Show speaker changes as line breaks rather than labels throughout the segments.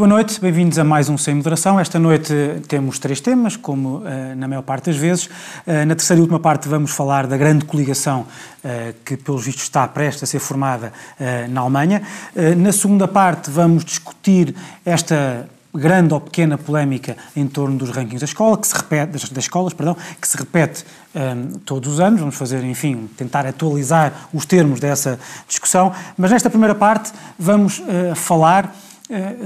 boa noite, bem-vindos a mais um Sem Moderação. Esta noite temos três temas, como uh, na maior parte das vezes. Uh, na terceira e última parte vamos falar da grande coligação uh, que, pelos vistos, está prestes a ser formada na Alemanha. na segunda parte vamos discutir esta grande ou pequena polémica em torno dos rankings da escola, que se repete, das, das escolas, perdão, que se repete um, todos os anos. Vamos fazer, enfim, tentar atualizar os termos dessa discussão. Mas nesta primeira parte vamos falar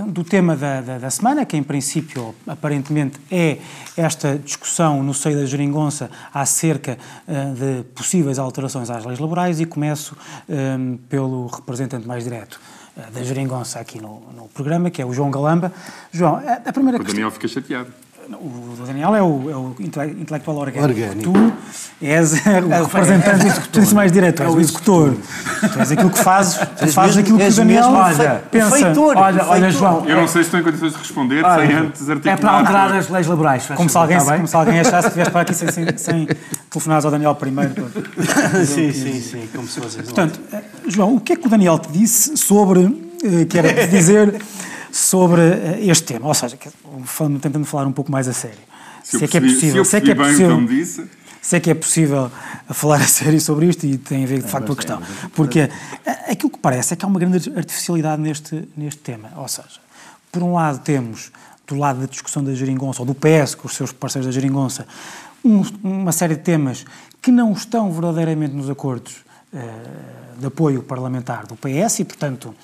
do tema da, da, da, semana, que em princípio, aparentemente, é esta discussão no seio da geringonça acerca uh, de possíveis alterações às leis laborais e começo um, pelo representante mais direto da Geringonça aqui no, no programa, que é o João Galamba. João, a, a primeira
o Daniel fica chateado.
O Daniel é o, é o intelectual orgânico. orgânico. Tu és o é representante é, é, mais direto, és o executor. Tu és aquilo que fazes, tu fazes aquilo que o Daniel olha, pensa.
Feitor, olha, olha, João.
Eu não sei se estou em condições de responder olha, sem antes articular.
É para alterar as leis laborais.
Como se, alguém, como se alguém achasse que vieste para aqui sem, sem, sem telefonares ao Daniel primeiro.
sim, sim, sim, como se fosse.
Portanto, eh, João, o que é que o Daniel te disse sobre, eh, que era dizer sobre eh, este tema. Ou seja, tentando falar um pouco mais a sério.
Se, se é que é possível. Se, é que é possível.
Disse. Se é que é possível falar a sério sobre isto e tem a ver de é, facto com a questão. Porque aquilo que parece é que há uma grande artificialidade neste, neste tema. Ou seja, por um lado temos, do lado da discussão da geringonça, ou do PS com os seus parceiros da geringonça, um, uma série de temas que não estão verdadeiramente nos acordos uh, de apoio parlamentar do PS e, portanto,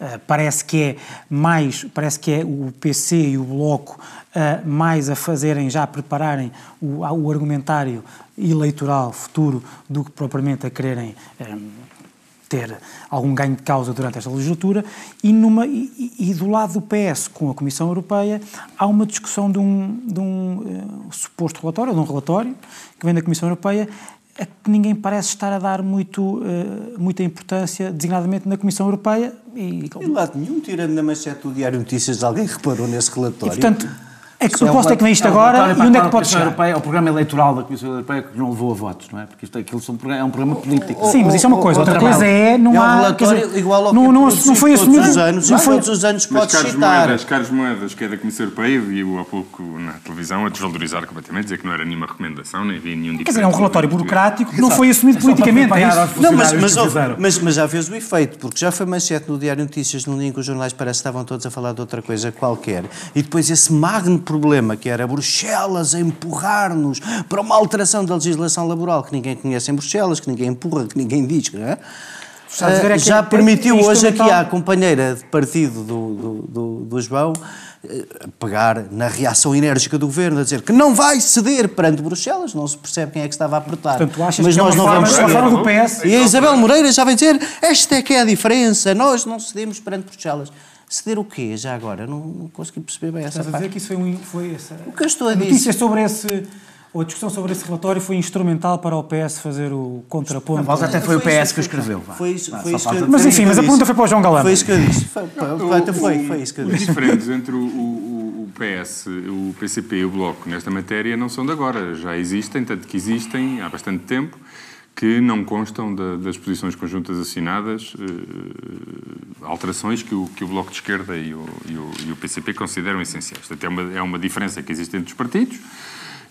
Uh, parece que é mais, parece que é o PC e o Bloco uh, mais a fazerem, já a prepararem o, o, argumentário eleitoral futuro do que propriamente a quererem um, eh, ter algum ganho de causa durante esta legislatura. E, numa, e, e, do lado do PS com a Comissão Europeia há uma discussão de um, de um uh, suposto relatório, de um relatório que vem da Comissão Europeia a que ninguém parece estar a dar muito, uh, muita importância, designadamente na Comissão Europeia.
E, de lado nenhum, tirando na manchete do Diário Notícias, alguém reparou nesse relatório.
E, portanto, é que proposta é, que vem isto agora e onde é que pode chegar?
Europeia, é o programa eleitoral da Comissão Europeia que não levou a votos, não é? Porque isto, aquilo é um programa político.
Sim, mas isso é uma coisa. Outra coisa é, não
é
um
há... relatório dizer, igual ao que
não, não, não foi assumido.
Todos os anos, não foi, todos os anos pode citar.
Moedas, Carlos Moedas, que é da Comissão Europeia, viu há pouco na televisão a desvalorizar completamente, dizer que não era nenhuma recomendação, nem havia nenhum
Quer dizer, é um relatório burocrático que não foi assumido politicamente.
Não, mas, mas já fez o efeito, porque já foi manchete no Diário Notícias num dia em que os jornais parece que estavam todos a falar de outra coisa qualquer. E depois esse magno problema que era Bruxelas a empurrar-nos para uma alteração da legislação laboral que ninguém conhece em Bruxelas, que ninguém empurra, que ninguém diz, não é? Uh, já permitiu hoje aqui à companheira de partido do, do, do, do João eh, pegar na reação enérgica do governo, a dizer que não vai ceder perante Bruxelas, não se percebe quem é que estava a apertar.
Portanto, achas Mas que nós é não forma, vamos ceder. Forma do PS.
E a Isabel Moreira já vai dizer: esta é que é a diferença, nós não cedemos perante Bruxelas. Ceder o quê, já agora? Não, não consegui perceber bem essa
Estás
parte.
a dizer que isso foi, um, foi essa...
O que eu estou a,
a
dizer...
sobre esse... Ou a discussão sobre esse relatório foi instrumental para o PS fazer o contraponto.
Mas até foi, foi o PS que o escreveu.
Foi isso, foi isso que Mas enfim, mas a pergunta foi para o João Galamba.
Foi isso que eu disse. Foi, foi, foi, foi isso que eu disse.
Os diferentes entre o, o, o PS, o PCP e o Bloco nesta matéria não são de agora. Já existem, tanto que existem há bastante tempo que não constam da, das posições conjuntas assinadas, eh, alterações que o, que o Bloco de Esquerda e o, e o, e o PCP consideram essenciais. Portanto, é uma, é uma diferença que existe entre os partidos,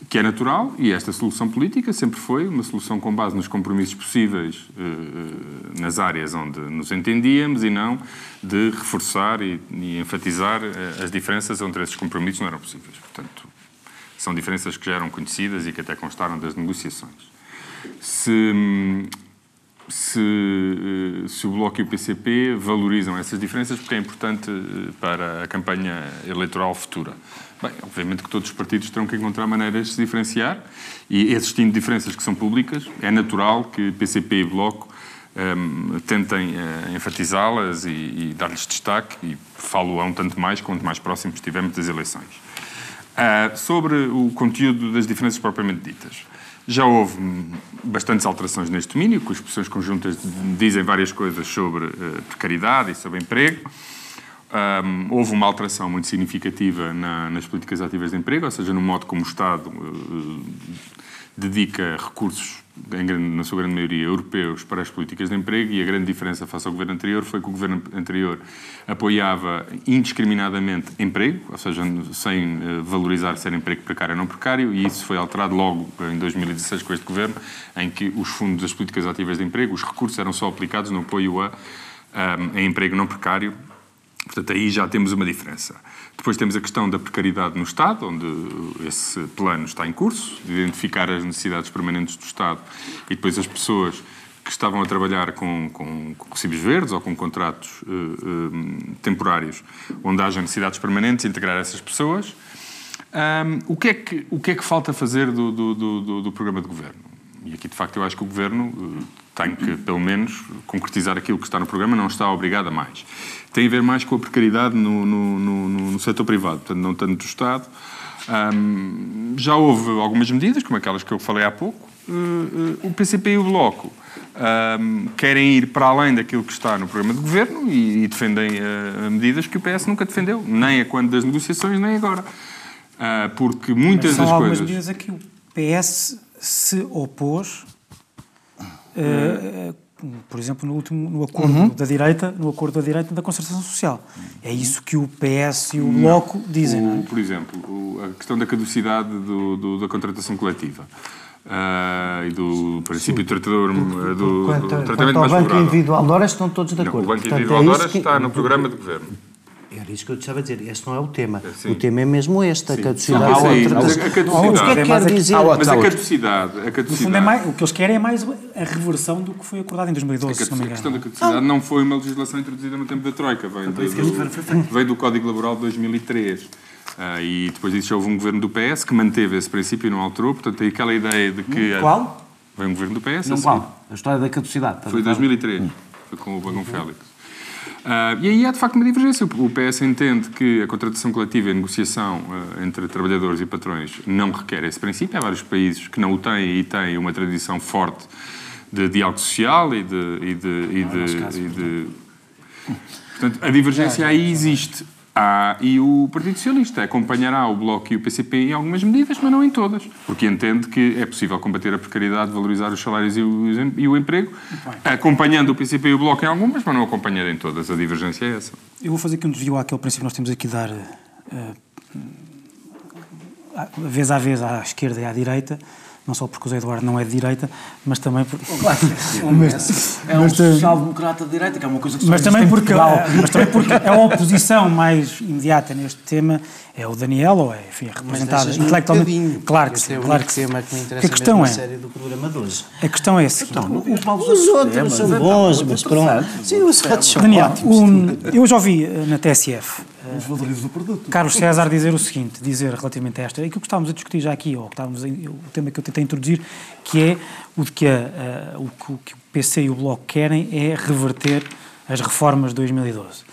que é natural, e esta solução política sempre foi uma solução com base nos compromissos possíveis eh, nas áreas onde nos entendíamos e não de reforçar e, e enfatizar eh, as diferenças onde esses compromissos não eram possíveis. Portanto, são diferenças que já eram conhecidas e que até constaram das negociações se, se, eh, se, o Bloco e o PCP valorizam essas diferenças, porque é importante eh, para a campanha eleitoral futura. Bem, obviamente que todos os partidos terão que encontrar maneiras de se diferenciar e existindo diferenças que são públicas, é natural que PCP e Bloco um, ehm, tentem uh, enfatizá-las e, e dar-lhes destaque e falo-ão tanto mais quanto mais próximos estivermos das eleições. Uh, sobre o conteúdo das diferenças propriamente ditas. Já houve bastantes alterações neste domínio, que as expressões conjuntas dizem várias coisas sobre uh, precariedade e sobre emprego. Um, houve uma alteração muito significativa na, nas políticas ativas de emprego, ou seja, no modo como o Estado uh, dedica recursos na sua grande maioria, europeus para as políticas de emprego e a grande diferença face ao governo anterior foi que o governo anterior apoiava indiscriminadamente emprego, ou seja, sem eh, valorizar ser emprego precário ou não precário, e isso foi alterado logo em 2016 com este governo, em que os fundos das políticas ativas de emprego, os recursos eram só aplicados no apoio a, a, a emprego não precário. Portanto, aí já temos uma diferença. Depois temos a questão da precariedade no Estado, onde esse plano está em curso, de identificar as necessidades permanentes do Estado e depois as pessoas que estavam a trabalhar com, com, com recibos verdes ou com contratos uh, uh, temporários, onde haja necessidades permanentes, integrar essas pessoas. Um, o, que é que, o que é que falta fazer do, do, do, do programa de governo? E aqui, de facto, eu acho que o governo uh, tem que, pelo menos, concretizar aquilo que está no programa, não está obrigado a mais tem a ver mais com a precariedade no, no, no, no setor privado, portanto, não tanto do Estado. Um, já houve algumas medidas, como aquelas que eu falei há pouco. Uh, uh, o PCP e o Bloco um, querem ir para além daquilo que está no programa de governo e, e defendem uh, medidas que o PS nunca defendeu, nem a quando das negociações, nem agora. porque muitas
Mas são
das
algumas
coisas.
medidas a que o PS se opôs. Uh, por exemplo, no último no acordo uhum. da direita, no acordo da direita da concertação social. É isso que o PS e o Bloco dizem. O,
é? Por exemplo, o, a questão da caducidade do, do, da contratação coletiva. Uh, e do princípio Sim. tratador do, do,
quanto,
do
tratamento quanto ao mais banco individual de horas estão todos de acordo.
Não, o banco Portanto, individual de horas que... está no programa de governo.
Era isso que eu estava a dizer. Este não é o tema. É, o tema é mesmo este, a caducidade.
Não,
outra...
a caducidade.
O que é que quer dizer?
Mas a caducidade... A caducidade...
É mais, o que eles querem é mais a reversão do que foi acordado em 2012,
a,
se não me
engano. A questão da caducidade não. não foi uma legislação introduzida no tempo da Troika. Vem, do, veio do Código Laboral de 2003. Uh, ah, e depois disso já houve um governo do PS que manteve esse princípio e não alterou. Portanto, tem aquela ideia de que...
Qual?
Veio um governo do PS.
Não assim. qual? A história da caducidade.
Foi em 2003. Hum. Foi com o Bagão Félix. Uh, e aí há de facto uma divergência. O PS entende que a contratação coletiva e a negociação uh, entre trabalhadores e patrões não requer esse princípio. Há vários países que não o têm e têm uma tradição forte de diálogo social e de. E de, e de, e de... Portanto, a divergência aí existe. Ah, e o Partido Socialista acompanhará o Bloco e o PCP em algumas medidas, mas não em todas, porque entende que é possível combater a precariedade, valorizar os salários e o, e o emprego, acompanhando o PCP e o Bloco em algumas, mas não acompanhando em todas. A divergência é essa.
Eu vou fazer aqui um desvio àquele princípio que nós temos aqui de dar, uh, vez a vez, à esquerda e à direita, não só porque o José Eduardo não é de direita, mas também porque...
Claro, mas, é um social-democrata de direita, que é uma coisa que só
mas também porque Mas também porque a oposição mais imediata neste tema é o Daniel, ou é, enfim, representada intelectualmente... Claro que sim, é claro que sim.
tema que me interessa que a questão é, série do programa de hoje.
A questão é a seguinte...
Então, o Paulo os outros são bons, mas pronto. Sim, os outros são
Daniel, eu já ouvi eh, na TSF
os valores do produto.
Carlos César dizer o seguinte, dizer relativamente a esta, aquilo que estávamos a discutir já aqui, ou que estávamos a, o tema que eu tentei introduzir, que é o de que, a, a, o, que o PC e o Bloco querem é reverter as reformas de 2012.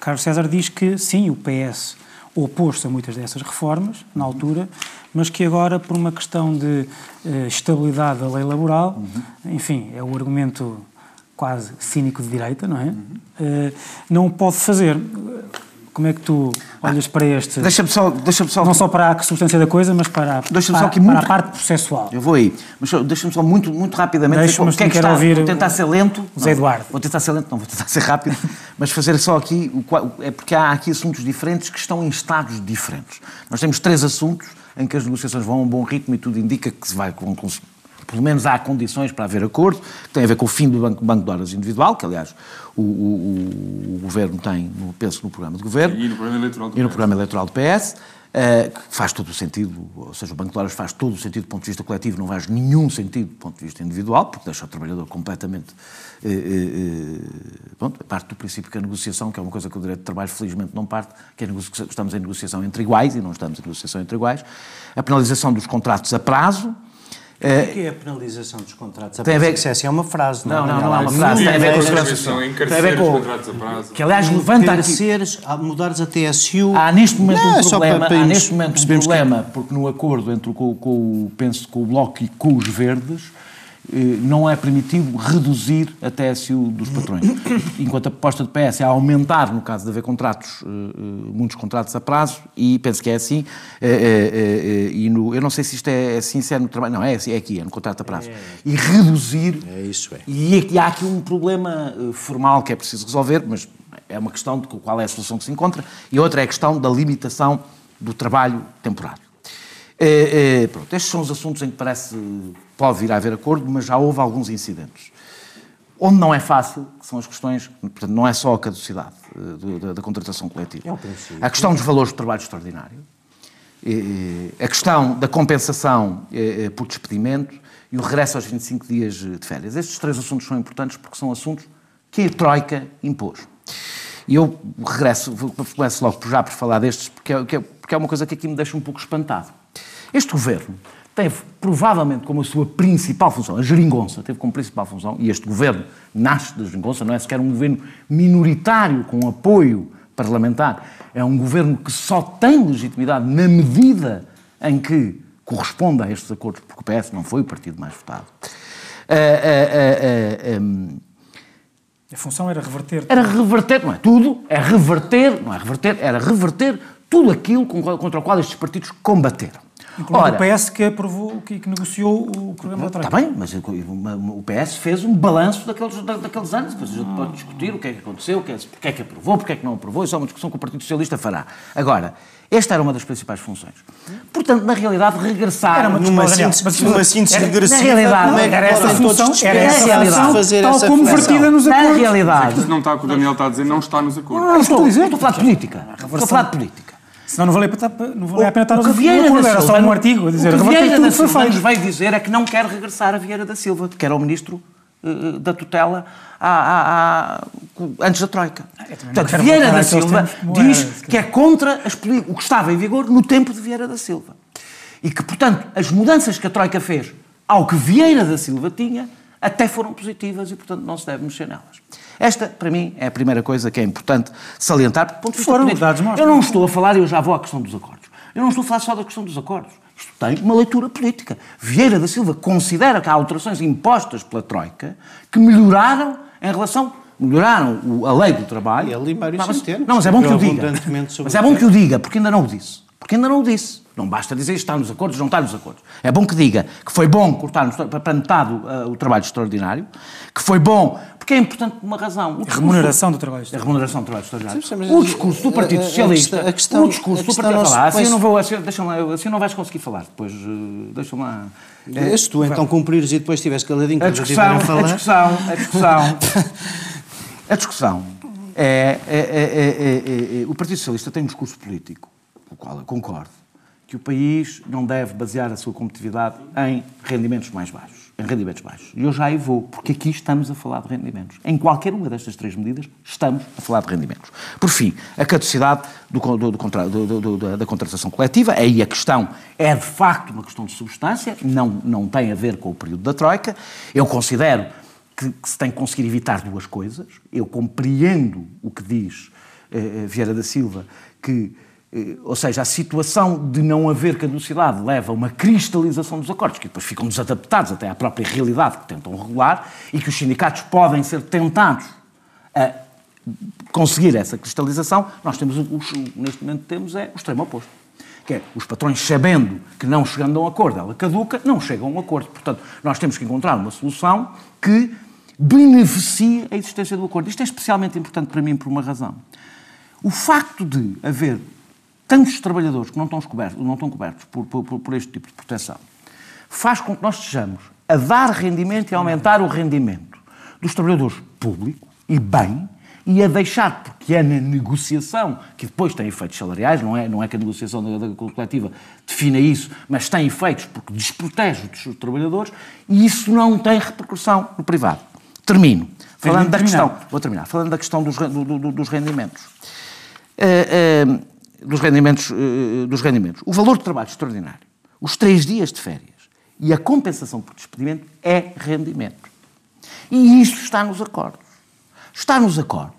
Carlos César diz que sim, o PS opôs-se a muitas dessas reformas, na altura, mas que agora, por uma questão de uh, estabilidade da lei laboral, uhum. enfim, é o argumento quase cínico de direita, não é? Uhum. Uh, não o pode fazer. Como é que tu olhas para este?
Deixa-me só, deixa só.
Não só para a substância da coisa, mas para, para, só aqui para muito... a parte processual.
Eu vou aí. Mas deixa-me só muito, muito rapidamente.
Deixa-me
o que é que está?
Ouvir
vou tentar ser lento.
Zé Eduardo.
Vou tentar ser lento, não, vou tentar ser rápido. mas fazer só aqui. É porque há aqui assuntos diferentes que estão em estados diferentes. Nós temos três assuntos em que as negociações vão a um bom ritmo e tudo indica que se vai pelo menos há condições para haver acordo, que tem a ver com o fim do banco, banco de horas individual, que aliás o, o, o Governo tem, no, penso, no programa de Governo.
E no programa eleitoral do
e no PS. programa eleitoral do PS. Uh, que faz todo o sentido, ou seja, o Banco de Horas faz todo o sentido do ponto de vista coletivo, não faz nenhum sentido do ponto de vista individual, porque deixa o trabalhador completamente. Uh, uh, pronto, parte do princípio que a negociação, que é uma coisa que o direito de trabalho felizmente não parte, que é estamos em negociação entre iguais e não estamos em negociação entre iguais. A penalização dos contratos a prazo,
é, o que é a penalização dos contratos? A tem a ver que é uma frase,
não, não, não, não é uma frase. Tem a ver com a segurança.
Tem a ver com contratos a prazo.
Que aliás levanta
aqui. Mudares a TSU.
Há neste momento não, um problema, há neste momento um problema que... porque no acordo entre com, com, penso, com o Bloco e com os Verdes não é permitido reduzir a TSU dos patrões. Enquanto a proposta do PS é aumentar, no caso de haver contratos, eh, eh, muitos contratos a prazo, e penso que é assim, e no, eu não sei se isto é assim, se é no trabalho, não, é, assim, é aqui, é no contrato a prazo. E reduzir...
É isso, é.
E, e há aqui um problema formal que é preciso resolver, mas é uma questão de qual é a solução que se encontra, e outra é a questão da limitação do trabalho temporário. É, é, pronto, estes são os assuntos em que parece pode vir a haver acordo, mas já houve alguns incidentes. Onde não é fácil, que são as questões, portanto, não é só a caducidade uh, da, da, contratação coletiva. É a questão dos valores do trabalho extraordinário, a questão da compensação por despedimento e o regresso aos 25 dias de férias. Estes três assuntos são importantes porque são assuntos que a Troika impôs. E eu regresso, começo logo já por falar destes, porque é, porque é uma coisa que aqui me deixa um pouco espantado. Este governo teve provavelmente como a sua principal função, a geringonça teve como principal função, e este governo nasce da geringonça, não é sequer um governo minoritário com apoio parlamentar, é um governo que só tem legitimidade na medida em que corresponde a estes acordos, porque o PS não foi o partido mais votado.
Uh, uh, uh, a função era reverter.
Era reverter, não é tudo, é reverter, não é reverter, era reverter tudo aquilo contra o qual estes partidos combateram.
Ora, o PS que aprovou, que, que negociou o programa da Troika.
Está bem, mas o PS fez um balanço daqueles, daqueles anos, depois a gente pode discutir o que é que aconteceu, o que é, porque é que aprovou, porque é que não aprovou, isso é uma discussão que o Partido Socialista fará. Agora, esta era uma das principais funções. Portanto, na realidade, regressar...
Era uma numa síntese, numa síntese regressiva,
na realidade,
era essa função, era essa realidade, fazer tal como vertida nos acordos.
Na realidade...
Não está o que o Daniel está a dizer, não está nos acordos.
Não, estou, estou a falar de política. Estou a falar de política.
Senão não valia, não valia a pena estar nos acordos. Era só um artigo a dizer.
O que Vieira da Silva nos veio dizer é que não quer regressar a Vieira da Silva, que era o ministro uh, da tutela à, à, à, antes da Troika. Ah, Portanto, Vieira da Silva diz que é contra as, o que estava em vigor no tempo de Vieira da Silva. E que, portanto, as mudanças que a Troika fez ao que Vieira da Silva tinha até foram positivas e, portanto, não se deve mexer nelas. Esta, para mim, é a primeira coisa que é importante salientar, ponto de vista
Foram dados
Eu não estou a falar, e eu já vou à questão dos acordos. Eu não estou a falar só da questão dos acordos. Isto tem uma leitura política. Vieira da Silva considera que há alterações impostas pela Troika que melhoraram em relação melhoraram a lei do trabalho.
E Mário
não, mas, não, mas é bom que o diga. Mas é bom que o diga, porque ainda não o disse. Porque ainda não o disse. Não basta dizer está nos acordos, não está nos acordos. É bom que diga que foi bom cortar para metade uh, o trabalho extraordinário, que foi bom, porque é importante por uma razão.
a remuneração do trabalho
extraordinário. A remuneração do trabalho extraordinário. o discurso do Partido Socialista. A questão, o discurso do Partido Socialista. Assim eu não vou, assim, deixa assim não vais conseguir falar. Depois, uh, deixa-me lá.
É, se tu então cumprires e depois estiveres caladinho
a discussão, a falar. A discussão, a discussão, a discussão é, é, é, é, o Partido Socialista tem um discurso político, com o qual eu concordo que o país não deve basear a sua competitividade em rendimentos mais baixos, rendimentos baixos. E eu já aí vou, porque aqui estamos a falar de rendimentos. Em qualquer uma destas três medidas, estamos a falar de rendimentos. Por fim, a caducidade do, do, do, da contratação coletiva, aí a questão é de facto uma questão de substância, não, não tem a ver com o período da Troika. Eu considero que, que se tem que conseguir evitar duas coisas. Eu compreendo o que diz eh, eh Vieira da Silva, que ou seja, a situação de não haver caducidade leva a uma cristalização dos acordos, que depois ficam desadaptados até à própria realidade que tentam regular, e que os sindicatos podem ser tentados a conseguir essa cristalização. Nós temos, neste momento, temos é o extremo oposto. Que é os patrões sabendo que não chegando a um acordo, ela caduca, não chegam a um acordo. Portanto, nós temos que encontrar uma solução que beneficie a existência do acordo. Isto é especialmente importante para mim por uma razão. O facto de haver tantos trabalhadores que não estão cobertos, não estão cobertos por, por, por este tipo de proteção, faz com que nós estejamos a dar rendimento e a aumentar o rendimento dos trabalhadores público e bem, e a deixar, porque é na negociação, que depois tem efeitos salariais, não é, não é que a negociação da, da coletiva defina isso, mas tem efeitos porque desprotege os trabalhadores e isso não tem repercussão no privado. Termino. Falando da questão, vou terminar, falando da questão dos, do, do, dos rendimentos. Uh, uh, dos rendimentos, eh, dos rendimentos. O valor de trabalho extraordinário, os três dias de férias e a compensação por despedimento é rendimento. E isso está nos acordos. Está nos acordos.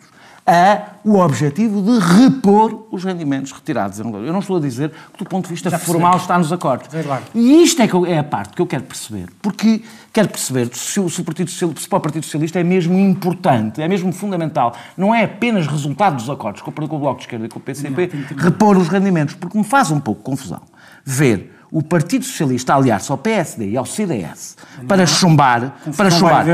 A o objetivo de repor os rendimentos retirados. Eu não estou a dizer que, do ponto de vista formal, está nos acordos. E isto é, que eu, é a parte que eu quero perceber. Porque quero perceber se, o, se, o Partido Socialista, se para o Partido Socialista é mesmo importante, é mesmo fundamental. Não é apenas resultado dos acordos com o Bloco de Esquerda e com o PCP, repor os rendimentos. Porque me faz um pouco confusão ver o Partido Socialista aliar-se ao PSD e ao CDS para chumbar, para chumbar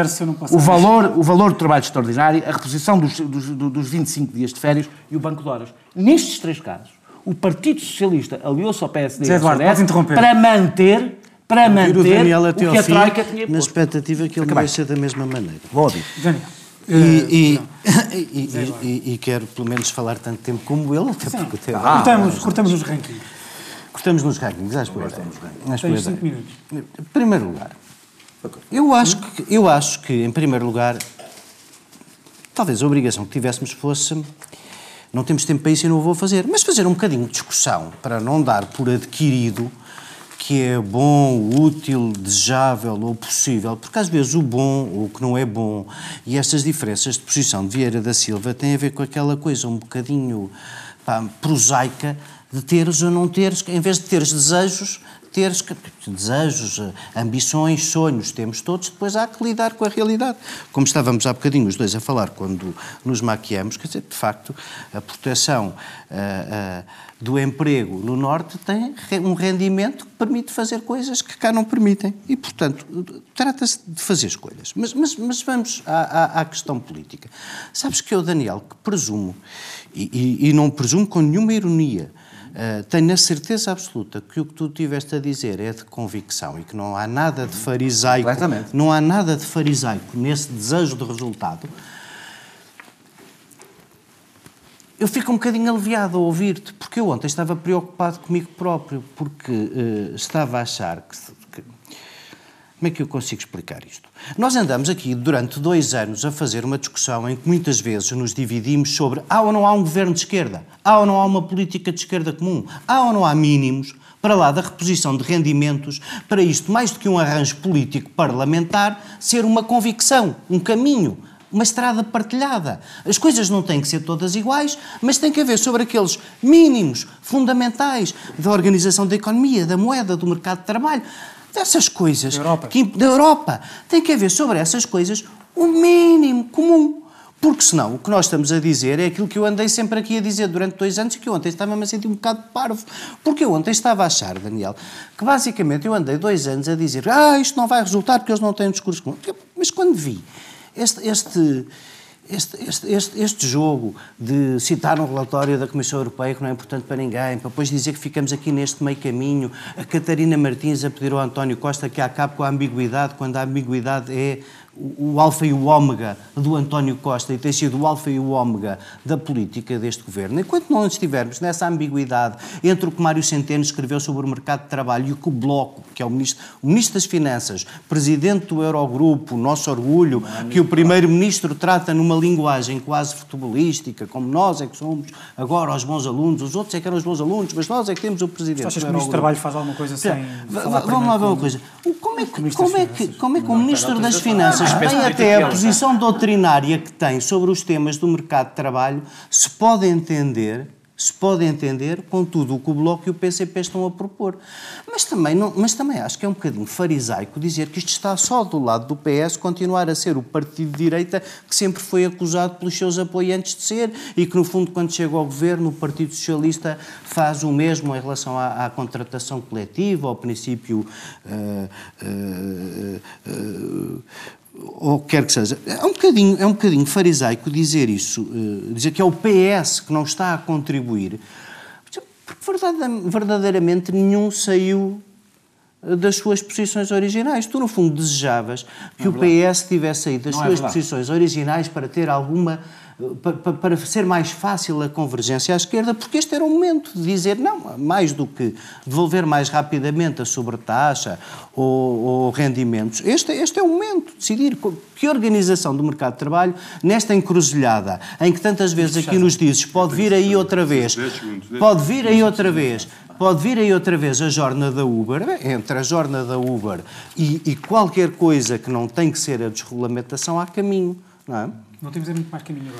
o, valor, o valor do trabalho extraordinário, a reposição dos, dos, dos 25 dias de férias e o Banco de Horas. Nestes três casos, o Partido Socialista aliou-se ao PSD Zé e ao CDS para manter para manter o, Daniel até o que a Troika tinha posto.
Na expectativa que ele vai ser da mesma maneira.
Vou ouvir.
Daniel. E, e, e, e, quero pelo menos falar tanto tempo como ele, até
Sim. porque até ah, cortamos, cortamos os rankings.
Cortamos nos rankings, acho que Tens cinco minutos. Em primeiro lugar, eu acho, que, eu acho que, em primeiro lugar, talvez a obrigação que tivéssemos fosse. Não temos tempo para isso e não o vou fazer, mas fazer um bocadinho de discussão para não dar por adquirido que é bom, útil, desejável ou possível, porque às vezes o bom ou o que não é bom e estas diferenças de posição de Vieira da Silva têm a ver com aquela coisa um bocadinho pá, prosaica de teres ou não teres, em vez de teres desejos, teres desejos, ambições, sonhos, temos todos, depois há que lidar com a realidade. Como estávamos há bocadinho os dois a falar quando nos maquiamos, quer dizer, de facto, a proteção uh, uh, do emprego no Norte tem um rendimento que permite fazer coisas que cá não permitem. E, portanto, trata-se de fazer escolhas. Mas, mas, mas vamos à, à, à, questão política. Sabes que eu, Daniel, que presumo, e, e, e não presumo com nenhuma ironia, Uh, tenho a certeza absoluta que o que tu tiveste a dizer é de convicção e que não há nada de farisaico, não há nada de farisaico nesse desejo de resultado. Eu fico um bocadinho aliviado a ouvir-te, porque eu ontem estava preocupado comigo próprio, porque uh, estava a achar que, que como é que eu consigo explicar isto? Nós andamos aqui durante dois anos a fazer uma discussão em que muitas vezes nos dividimos sobre há ou não há um governo de esquerda, há ou não há uma política de esquerda comum, há ou não há mínimos para lá da reposição de rendimentos, para isto, mais do que um arranjo político parlamentar, ser uma convicção, um caminho, uma estrada partilhada. As coisas não têm que ser todas iguais, mas tem que haver sobre aqueles mínimos fundamentais da organização da economia, da moeda, do mercado de trabalho dessas coisas da Europa. Que, da Europa. Tem que haver sobre essas coisas o mínimo comum. Porque senão o que nós estamos a dizer é aquilo que eu andei sempre aqui a dizer durante dois anos e que eu ontem estava-me a sentir um bocado parvo. Porque eu ontem estava a achar, Daniel, que basicamente eu andei dois anos a dizer ah, isto não vai resultar porque eles não têm um discurso comum. Mas quando vi este, este este, este, este, este, jogo de citar um relatório da Comissão Europeia que não é importante para ninguém, para depois dizer que ficamos aqui neste meio caminho, a Catarina Martins a pedir ao António Costa que acabe com a ambiguidade, quando a ambiguidade é o alfa e o ômega do António Costa e tem sido o alfa e o ômega da política deste governo. Enquanto não estivermos nessa ambiguidade entre o que Mário Centeno escreveu sobre o mercado de trabalho e o que o Bloco, que é o ministro, o ministro das Finanças, presidente do Eurogrupo, nosso orgulho, que o primeiro-ministro trata numa linguagem quase futebolística, como nós é que somos agora os bons alunos, os outros é que eram os bons alunos, mas nós é que temos o presidente.
Achas que o ministro do Trabalho faz alguma coisa sem.
Vamos lá ver uma coisa. Como é que, como é que, como é que o ministro das Finanças tem até a posição doutrinária que tem sobre os temas do mercado de trabalho, se pode entender se pode entender com tudo o que o Bloco e o PCP estão a propor. Mas também, não, mas também acho que é um bocadinho farisaico dizer que isto está só do lado do PS, continuar a ser o partido de direita que sempre foi acusado pelos seus apoiantes de ser e que, no fundo, quando chega ao governo, o Partido Socialista faz o mesmo em relação à, à contratação coletiva, ao princípio. Uh, uh, uh, ou quer que seja. É um bocadinho, é um bocadinho farisaico dizer isso, uh, dizer que é o PS que não está a contribuir, porque verdadeiramente nenhum saiu eh, das suas posições originais. Tu, no fundo, desejavas que não o PS tivesse saído das não é suas é posições originais para ter alguma para, ser mais fácil a convergência à esquerda, porque este era o momento de dizer, não, mais do que devolver mais rapidamente a sobretaxa ou, ou rendimentos, este, este é o momento de decidir que organização do mercado de trabalho, nesta encruzilhada, em que tantas vezes aqui nos dizes, pode vir aí outra vez, pode vir aí outra vez, pode vir aí outra vez a jornada da Uber, entre a jornada da Uber e, e qualquer coisa que não tem que ser a desregulamentação, há caminho não é?
Não temos muito mais caminho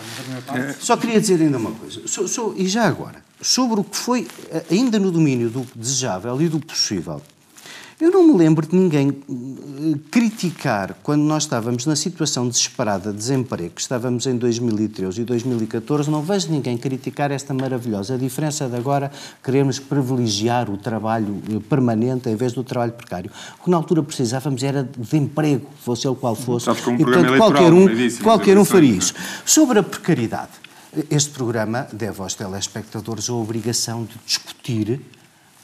agora.
É. Só queria dizer ainda uma coisa. So, so, e já agora, sobre o que foi, eh, ainda no domínio do desejável e do possível, eu não me lembro de ninguém eh, criticar, quando nós estávamos na situação desesperada de desemprego, que estávamos em 2013 e 2014, não vejo ninguém criticar esta maravilhosa diferença de agora queremos privilegiar o trabalho eh, permanente em vez do trabalho precário. O que na altura precisávamos era de emprego, fosse ele qual fosse.
Um e, portanto, qualquer
um, qualquer um faria isso. Sobre a precariedade, este programa deve aos telespectadores a obrigação de discutir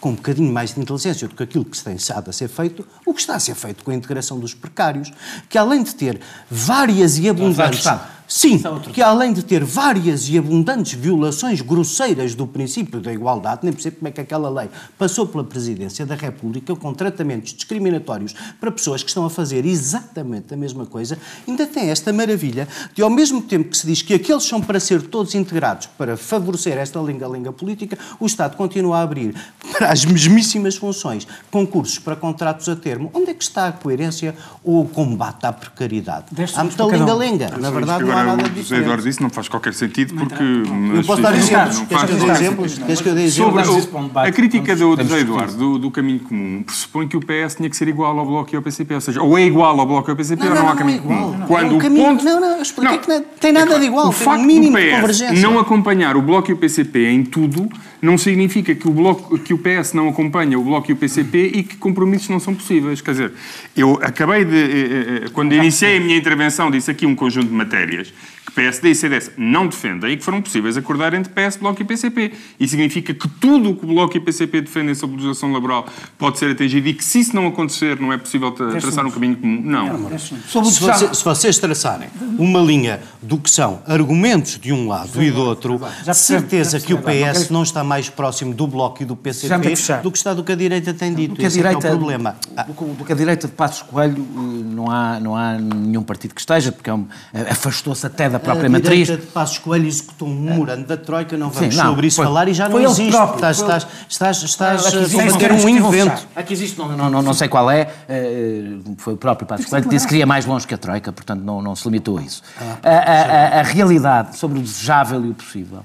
com um bocadinho mais de inteligência do que aquilo que tem estado a ser feito, o que está a ser feito com a integração dos precários, que além de ter várias e abundantes Sim, é que além de ter várias e abundantes violações grosseiras do princípio da igualdade, nem percebo como é que aquela lei passou pela Presidência da República com tratamentos discriminatórios para pessoas que estão a fazer exatamente a mesma coisa, ainda tem esta maravilha de, ao mesmo tempo que se diz que aqueles são para ser todos integrados para favorecer esta linga-linga política, o Estado continua a abrir para as mesmíssimas funções concursos para contratos a termo. Onde é que está a coerência ou o combate à precariedade? Há muita linga-linga. Na verdade, não há nada
o José Eduardo disse não faz qualquer sentido porque...
Eu posso dar exemplos. Queres que eu dê exemplos? Queres que eu dê exemplos?
A crítica do José Eduardo do, do caminho comum pressupõe que o PS tinha que ser igual ao Bloco e ao PCP. Ou seja, ou é igual ao Bloco e ao PCP ou não há caminho comum.
Quando o ponto... Não, não, eu expliquei que não tem nada de igual. O facto do PS
não acompanhar o Bloco e o PCP em tudo não significa que o, bloco, que o PS não acompanha o Bloco e o PCP e que compromissos não são possíveis. Quer dizer, eu acabei de. Eh, eh, quando iniciei a minha intervenção, disse aqui um conjunto de matérias que PSD e CDS não defendem e que foram possíveis acordar entre PS, Bloco e PCP. E significa que tudo o que o Bloco e o PCP defendem sobre a legislação laboral pode ser atingido e que se isso não acontecer não é possível traçar um caminho comum. Não.
Se, você, se, vocês traçarem uma linha do que são argumentos de um lado e do outro, certeza que o PS não está mais próximo do Bloco e do PCP do que está do que a direita tem dito. Do que a direita, é o problema.
Do que a direita de Passos Coelho eh, não há, não há nenhum partido que esteja, porque é eh, afastou-se até da própria
a
matriz.
A de Passos Coelho executou um memorando da Troika, não vamos Sim, não, sobre isso foi, falar e já não existe. Próprio, estás, foi, estás, estás, estás a fazer um invento.
Aqui existe, não, não, não, sei qual é, eh, foi o próprio Passos Coelho que disse que iria mais longe que a Troika, portanto não, não se limitou a isso. Ah, a, a, a, realidade sobre o desejável e o possível,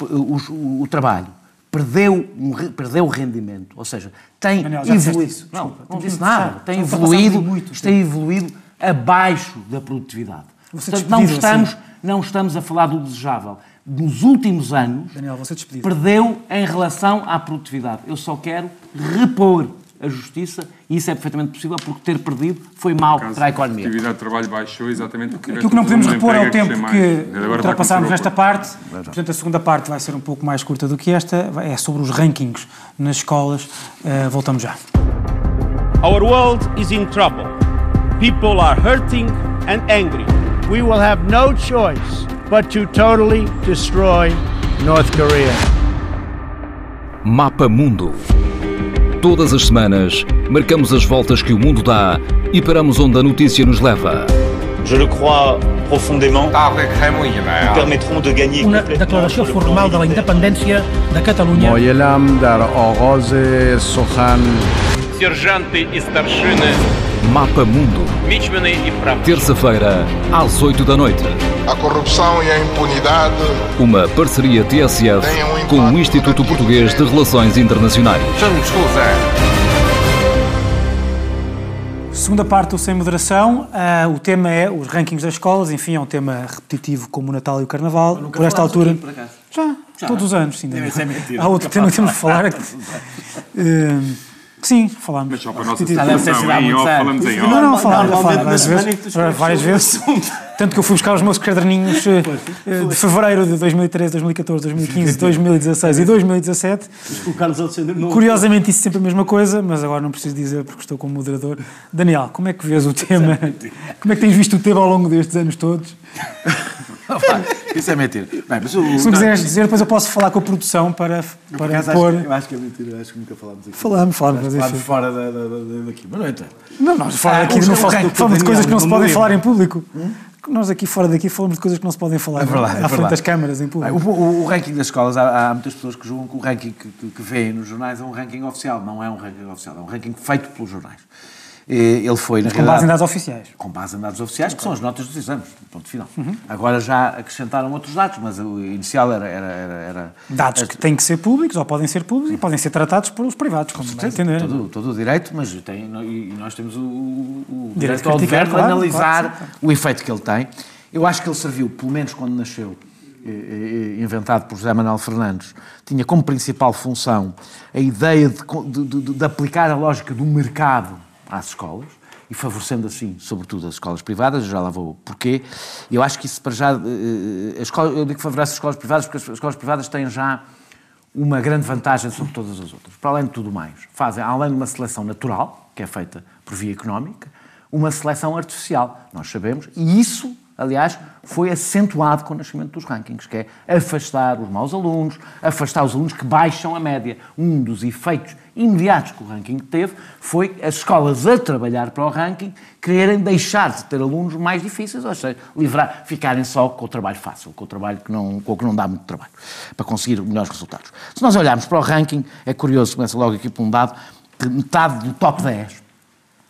o, o, o trabalho, perdeu, um, perdeu o rendimento, ou seja, tem Daniel, evoluído. Não, não disse nada. Tem evoluído, tem evoluído abaixo da produtividade. Portanto, não estamos, assim. Não estamos a falar do desejável. Nos últimos anos, Daniel, perdeu em relação à produtividade. Eu só quero repor a justiça e isso é perfeitamente possível porque ter perdido foi mal para a economia.
A atividade de trabalho baixou exatamente porque
Aquilo que não podemos repor é o tempo que ultrapassámos nesta parte. Portanto, a segunda parte vai ser um pouco mais curta do que esta. É sobre os rankings nas escolas. Uh, voltamos já. Our world is in trouble. People are hurting and angry. We will have no choice but to totally destroy North Korea.
Mapa Mundo. Todas as semanas, marcamos as voltas que o mundo dá e paramos onde a notícia nos leva.
Je le crois profondément. permettront de gagner
Una declaració formal de la independència de Catalunya.
Moyelam dar ogoze sohan.
Serjantes e starshiny Mapa Mundo. Terça-feira, às 8 da noite.
A corrupção e a impunidade.
Uma parceria TSF um com o Instituto Português de Relações Internacionais.
Segunda parte do Sem Moderação, uh, o tema é os rankings das escolas, enfim, é um tema repetitivo como o Natal e o Carnaval. Por esta altura. Aqui, por já, já, todos os anos, sim. Deve ser mentira. Há outro tema que temos de falar. Uh, Sim, falámos.
Mas só para a nossa situação, em off, falamos em off.
Não, não, falámos, várias vezes, várias vezes. Tanto que eu fui buscar os meus caderninhos eh, eh, de fevereiro de 2013, 2014, 2015, 2016 e 2017. Curiosamente, isso é sempre a mesma coisa, mas agora não preciso dizer porque estou como moderador. Daniel, como é que vês o tema? Como é que tens visto o tema ao longo destes anos todos?
Isso é mentira.
Bem, o, Se não quiseres dizer, depois eu posso falar com a produção para, para
pôr. Acho, eu acho que é mentira, acho que nunca falámos aqui.
Falamos, falamos.
Mas falamos fora da, da, da, daqui, mas não é
Não, nós falamos, aqui, não falamos, falamos de coisas que não se podem falar em público. Hum? Nós aqui fora daqui falamos de coisas que não se podem falar é verdade, à é frente das câmaras em público.
O, o, o, ranking das escolas, há, há, muitas pessoas que julgam que o ranking que, que, que vêem nos jornais é um ranking oficial. Não é um ranking oficial, é um ranking feito pelos jornais. Ele foi, na
Com base em dados oficiais.
com base em dados oficiais, que são as notas dos exames, ponto final. Agora já acrescentaram outros dados, mas o inicial era... era, era, era
Dados que têm que ser públicos, ou podem ser públicos, e podem ser tratados por os privados, como vai entender.
todo, todo o direito, mas tem, e nós temos o, o,
Direito
direito ao dever de
claro,
analisar
claro,
o efeito que ele tem. Eu acho que ele serviu, pelo menos quando nasceu, eh, eh, inventado por José Manuel Fernandes, tinha como principal função a ideia de, de- de- de aplicar a lógica do mercado às escolas e favorecendo assim, sobretudo, as escolas privadas, eu já lá vou porquê. Eu acho que isso para já. eh, a escola, eu digo favorece as escolas privadas porque as escolas privadas têm já uma grande vantagem sobre todas as outras. Para além de tudo mais, fazem, além de uma seleção natural, que é feita por via económica, uma seleção artificial, nós sabemos, e isso, aliás, foi acentuado com o nascimento dos rankings, que é afastar os maus alunos, afastar os alunos que baixam a média. Um dos efeitos imediatos que o ranking teve foi as escolas a trabalhar para o ranking quererem deixar de ter alunos mais difíceis, ou seja, livrar, ficarem só com o trabalho fácil, com o trabalho que não, com o que não dá muito trabalho, para conseguir melhores resultados. Se nós olharmos para o ranking, é curioso, começa logo aqui por um dado, que metade do top 10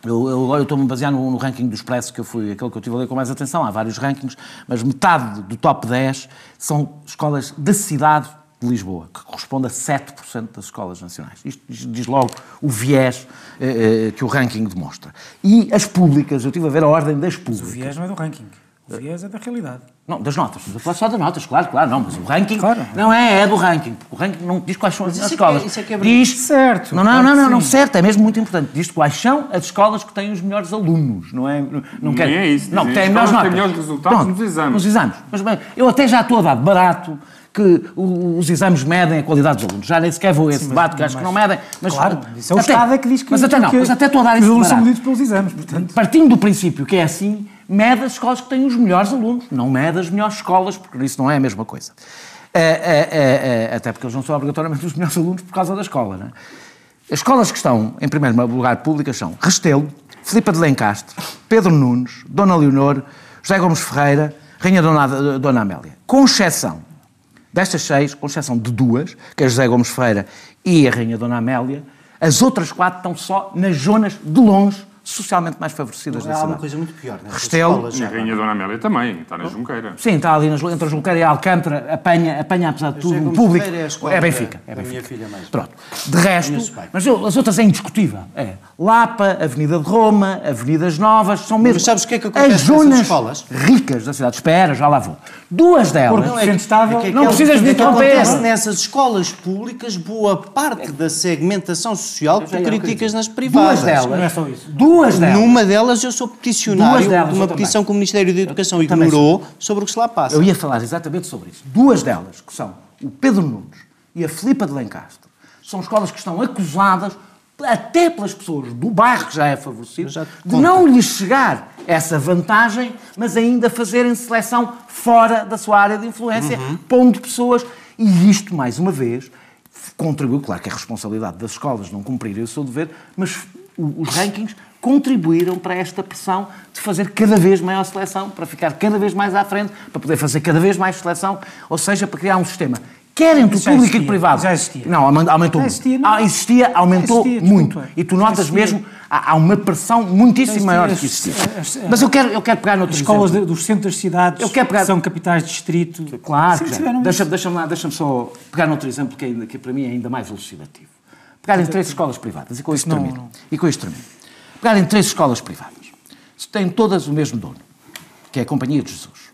eu, eu agora estou-me a basear no, no ranking do Expresso, que eu fui aquele que eu estive a ler com mais atenção. Há vários rankings, mas metade do top 10 são escolas da cidade de Lisboa, que corresponde a 7% das escolas nacionais. Isto diz, logo o viés eh, eh, que o ranking demonstra. E as públicas, eu estive a ver a ordem das
O
públicas.
viés não é do ranking. O viés é da realidade.
Não, das notas. Estamos a falar só das notas, claro, claro. Não, mas o ranking
Claro.
não é, é do ranking. O ranking não diz quais são as
isso é que
escolas.
é- isso é que é
diz,
Certo,
Não, não, não, não, não,
sim.
certo. É mesmo muito importante. Diz quais são as escolas que têm os melhores alunos. Não é? Não, não
é isso.
Não, têm melhores notas.
têm melhores resultados
Pronto,
nos exames.
Nos exames. Mas bem, eu até já estou a dar barato que os exames medem a qualidade dos alunos. Já nem sequer vou a esse
mas-
debate, que acho que não medem. Mas,
Claro, isso é o
até-
Estado é que diz que,
Mas até não,
que,
mas até estou a dar isso
os alunos são medidos pelos exames, portanto.
Partindo do princípio que é assim, mede as escolas que têm os melhores alunos, não mede as melhores escolas, porque isso não é a mesma coisa. É, é, é, até porque eles não são obrigatoriamente os melhores alunos por causa da escola. Não é? As escolas que estão, em primeiro lugar, públicas são Restelo, Filipa de Lencastre, Pedro Nunes, Dona Leonor, José Gomes Ferreira, Rainha Dona, Dona Amélia. Com exceção destas seis, com exceção de duas, que é José Gomes Ferreira e a Rainha Dona Amélia, as outras quatro estão só nas zonas de longe socialmente mais favorecidas da
Há uma
cidade.
coisa muito pior. Nessas
Restelo.
escolas
E a Rainha Dona Amélia também, está na Junqueira.
Sim, está ali nas, entre a Julqueira e a Alcântara, apanha, apanha apesar de tudo, o
Gomes
público.
É a escola
É Benfica. É Benfica.
minha filha mais.
Pronto. De resto, mas eu- as outras é indiscutível. É Lapa, Avenida de Roma, Avenidas Novas, são mesmo
Mas sabes o que é que acontece
as zonas
escolas?
ricas da cidade. Espera, já lá vou. Duas delas.
Porque sente estável.
É que
Não
aquela-
precisas de
é que
interromper.
acontece nessas escolas públicas, boa parte da segmentação social que tu criticas nas privadas.
Duas delas.
Não é só isso.
Duas delas.
Numa delas eu sou peticionário
Duas delas,
de uma petição que o Ministério da Educação
Eu também
ignorou sobre o que se lá passa.
Eu ia falar exatamente sobre isso. Duas delas, que são o Pedro Nunes e a Filipa de Lencastre, são escolas que estão acusadas, até pelas pessoas do bairro que já é favorecido,
já
de
conto.
não lhes chegar essa vantagem, mas ainda fazerem seleção fora da sua área de influência,
Uhum.
pondo pessoas. E isto, mais uma vez, contribuiu, claro que é responsabilidade das escolas não cumprirem o seu dever, mas os rankings contribuíram para esta pressão de fazer cada vez maior seleção, para ficar cada vez mais à frente, para poder fazer cada vez mais seleção, ou seja, para criar um sistema quer entre o público e o
existia,
privado.
já existia.
Não, aumen- aumentou
Já existia, não?
Ah, existia, aumentou
existia,
muito.
desculpa.
E tu notas mesmo, há, há uma pressão muitíssimo maior do que
existia.
existia.
As- as-
Mas eu quero, eu quero pegar noutro
As escolas de- dos centros das cidades
Eu quero pegar-
que são capitais de distrito.
Claro,
tiveram
Deixa-. Deixa-me lá, deixa-me só pegar noutro exemplo que, ainda, que para mim é ainda mais elucidativo. Pegar em três escolas privadas, e com isto
Não,
termino.
não.
E com isto termino. Pegar em três escolas privadas. Têm todas o mesmo dono, que é a Companhia de Jesus.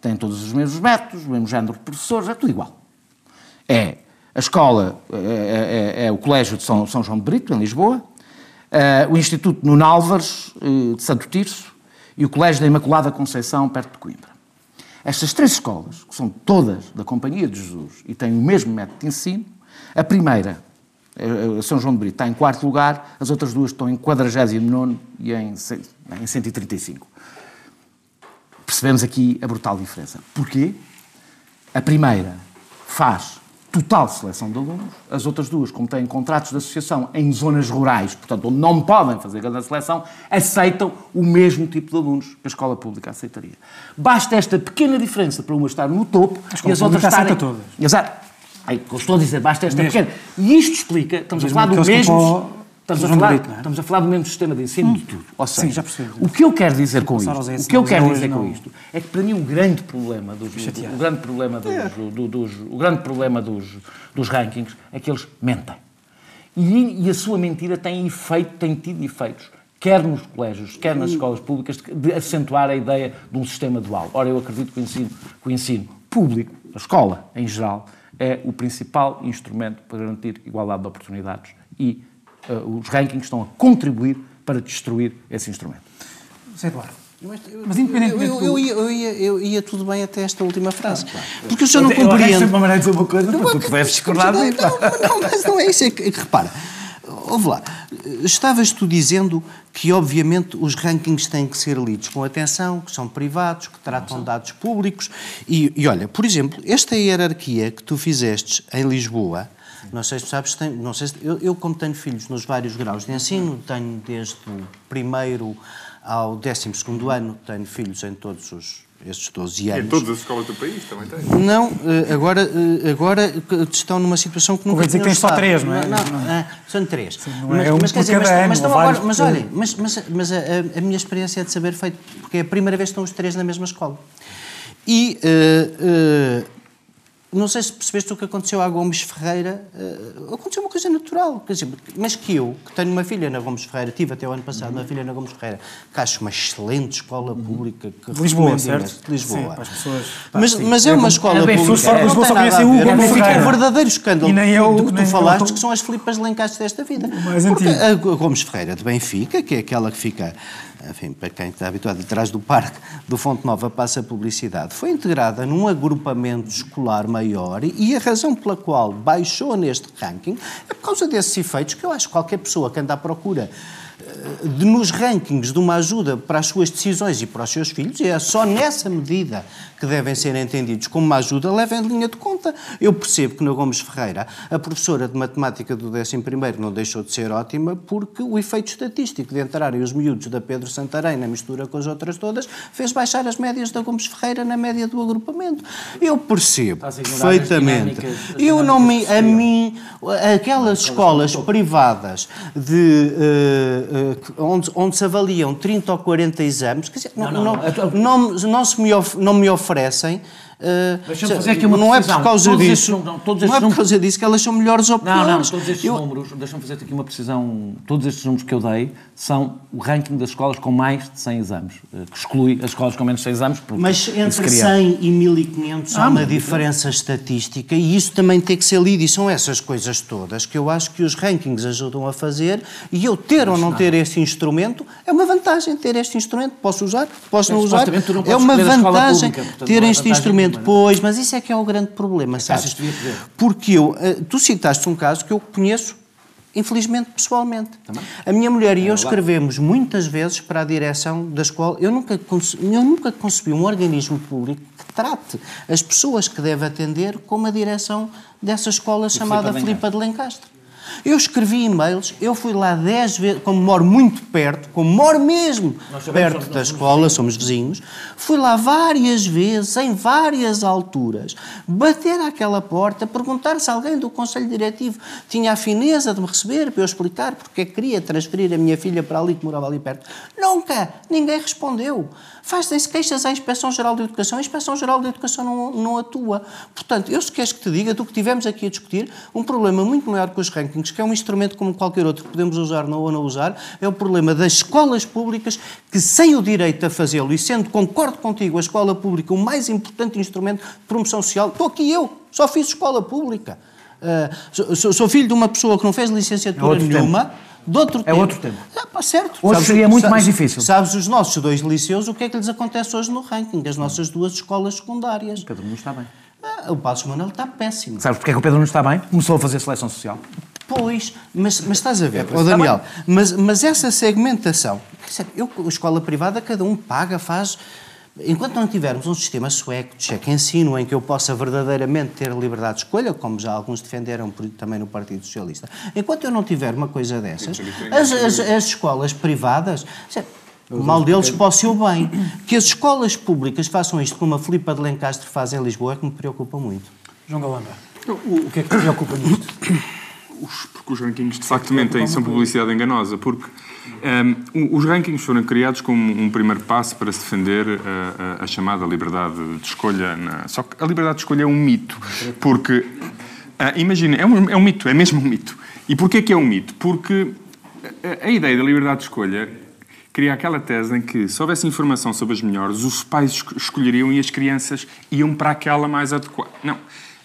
Têm todos os mesmos métodos, o mesmo género de professores, é tudo igual. É a escola, é, é- é o Colégio de São, São João de Brito, em Lisboa, eh, o Instituto Nuno Álvares, eh, de Santo Tirso, e o Colégio da Imaculada Conceição, perto de Coimbra. Estas três escolas, que são todas da Companhia de Jesus e têm o mesmo método de ensino, a primeira, São João de Brito, está em quarto lugar, as outras duas estão em 49 e em, em 135. Percebemos aqui a brutal diferença. Porquê? A primeira faz total seleção de alunos, as outras duas, como têm contratos de associação em zonas rurais, portanto, onde não podem fazer grande seleção, aceitam o mesmo tipo de alunos que a escola pública aceitaria. Basta esta pequena diferença para uma estar no topo
escola
e as outras estarem...
todas.
Exato. É eu estou a dizer, basta esta
Mesmo.
pequena. E isto explica, estamos a falar do mesmo... Estamos a, falar,
Brito, é?
estamos a falar do mesmo sistema de ensino de tudo. Ou seja,
Sim, já percebi.
O que eu quero dizer com isto, o que eu quero dizer com isto é que para mim o grande problema dos, o grande problema dos, do- dos- o grande problema dos, dos rankings é que eles mentem. E, e a sua mentira tem efeito, tem tido efeitos, quer nos colégios, quer nas escolas públicas, de, de acentuar a ideia de um sistema dual. Ora, eu acredito que o ensino, que o ensino público, a escola em geral, é o principal instrumento para garantir igualdade de oportunidades e eh, os rankings estão a contribuir para destruir esse instrumento.
Zé Eduardo. Mas
Eu,
independentemente
eu, eu ia, eu, ia, eu ia tudo bem até esta última frase. Porque o senhor não
Eu arranjo
compreende.
sempre uma maneira de dizer uma coisa para tu puderes discordar
não, não, não, mas não é isso. É que, é que repara, ouve lá, estavas tu dizendo que, obviamente, os rankings têm que ser lidos com atenção, que são privados, que tratam dados públicos. E, e olha, por exemplo, esta hierarquia que tu fizestes em Lisboa. Não sei se sabes, tem, não sei se, eu, eu, como tenho filhos nos vários graus de ensino, tenho desde o primeiro ao décimo segundo ano, tenho filhos em todos os, estes 12
Em
anos.
todas as escolas do país também tem.
Não, eh, agora, eh, agora estão numa situação que nunca
Convém dizer que tens só três, não é?
Não, ah, são três.
não é um por
quer dizer,
ano,
mas, estão agora- mas olhem, mas, mas, mas a, a minha experiência é de saber feito, porque é a primeira vez que estão os três na mesma escola. E eh, eh, não sei se percebeste o que aconteceu à Gomes Ferreira. eh, aconteceu uma coisa natural. Quer dizer, mas que eu, que tenho uma filha na Gomes Ferreira, tive até o ano passado uma filha na Gomes Ferreira, que acho uma excelente escola pública. Que
De Lisboa, certo?
de Lisboa.
Sim, as pessoas. Pá,
Mas, mas é uma escola
é bem
pública.
fora de
Não
Lisboa só conhecem o. Gomes
É um
Ferreira.
verdadeiro escândalo
E nem eu-
do que tu
nem eu-
falaste, que são as Filipas de Lencastre desta vida.
mais
Porque
antigo.
a Gomes Ferreira de Benfica, que é aquela que fica, enfim, para quem está habituado, atrás do parque do Fonte Nova passa a publicidade, foi integrada num agrupamento escolar maior e a razão pela qual baixou neste ranking é por causa desses efeitos que eu acho que qualquer pessoa que anda à procura de, nos rankings de uma ajuda para as suas decisões e para os seus filhos, e é só nessa medida que devem ser entendidos como uma ajuda, levem em linha de conta. Eu percebo que na Gomes Ferreira, a professora de matemática do 11º não deixou de ser ótima porque o efeito estatístico de entrarem os miúdos da Pedro Santarém na mistura com as outras todas fez baixar as médias da Gomes Ferreira na média do agrupamento. Eu percebo perfeitamente.
dinâmicas-
Eu não me, a mim, aquelas escolas privadas de, que- onde, onde se avaliam 30 ou 40 exames, quer dizer, não,
Não, não,
não,
não.
não, não se me, of- não me oferecem. eh,
Deixa-me fazer aqui uma
não é
precisão.
por causa
Todos
disso,
estes não- não, todos
não
estes
é por causa disso que elas são melhores ou
Não,
piores.
não, todos estes
Eu-
números, deixa-me fazer aqui uma precisão, todos estes números que eu dei são o ranking das escolas com mais de 100 exames, eh, que exclui as escolas com menos de 100 exames.
Mas entre
cria-
100 e 1500 há
Ah,
uma diferença estatística e isso também tem que ser lido e são essas coisas todas que eu acho que os rankings ajudam a fazer e eu ter ou não ter esse instrumento é uma vantagem ter este instrumento. Posso usar, posso não usar.
não
É uma vantagem
pública, portanto,
ter
é
este
vantagem
instrumento.
nenhuma,
Pois, mas isso é que é o grande problema, sabes? Porque eu, eh, tu citaste um caso que eu conheço Infelizmente, pessoalmente. A minha mulher e eu escrevemos muitas vezes para a direção da escola. Eu nunca, eu nunca concebi um organismo público que trate as pessoas que deve atender como a direção dessa escola chamada Filipa de Lencastre. Eu escrevi e-mails, eu fui lá dez vezes, como moro muito perto, como moro mesmo perto da escola, somos vizinhos, fui lá várias vezes, em várias alturas, bater àquela porta, perguntar se alguém do Conselho Diretivo tinha a fineza de me receber para eu explicar porque é que queria transferir a minha filha para ali, que morava ali perto. Nunca! Ninguém respondeu. Fazem-se queixas à Inspeção-Geral de Educação, a Inspeção-Geral de Educação não, não atua. Portanto, eu se queres que te diga, do que tivemos aqui a discutir, um problema muito maior que os rankings, que é um instrumento como qualquer outro que podemos usar ou não usar, é o problema das escolas públicas que, sem o direito a fazê-lo, e sendo, concordo contigo, a escola pública o mais importante instrumento de promoção social, estou aqui eu, só fiz escola pública. Ah, sou- sou, filho de uma pessoa que não fez licenciatura
É
nenhuma, de outro
É
tempo.
outro tempo.
Ah, pá, certo.
Hoje seria muito mais difícil.
Sabes os nossos dois liceus, o que é que lhes acontece hoje no ranking? As nossas duas escolas secundárias.
Pedro não está bem.
Ah, o Passos Manuel está péssimo.
Sabes porque é que o Pedro não está bem? Começou a fazer seleção social.
Pois, mas, mas estás a ver,
isso está
Daniel, mas, mas essa segmentação, eu, a escola privada, cada um paga, faz. Enquanto não tivermos um sistema sueco de cheque ensino em que eu possa verdadeiramente ter liberdade de escolha, como já alguns defenderam por- também no Partido Socialista, enquanto eu não tiver uma coisa dessas, as, as, as escolas privadas. O mal deles para o seu bem. Que as escolas públicas façam isto como a Filipa de Lencastre faz em Lisboa é que me preocupa muito.
João Galamba, o que é que te preocupa nisto?
os, porque os rankings de facto mentem, são publicidade enganosa, porque um, os rankings foram criados como um primeiro passo para se defender a, a, a chamada liberdade de escolha. Na... Só que a liberdade de escolha é um mito, porque, uh, imagina, é um, é um mito, é mesmo um mito. E porquê que é um mito? Porque a, a ideia da liberdade de escolha cria aquela tese em que, se houvesse informação sobre as melhores, os pais escolheriam e as crianças iam para aquela mais adequada. Não.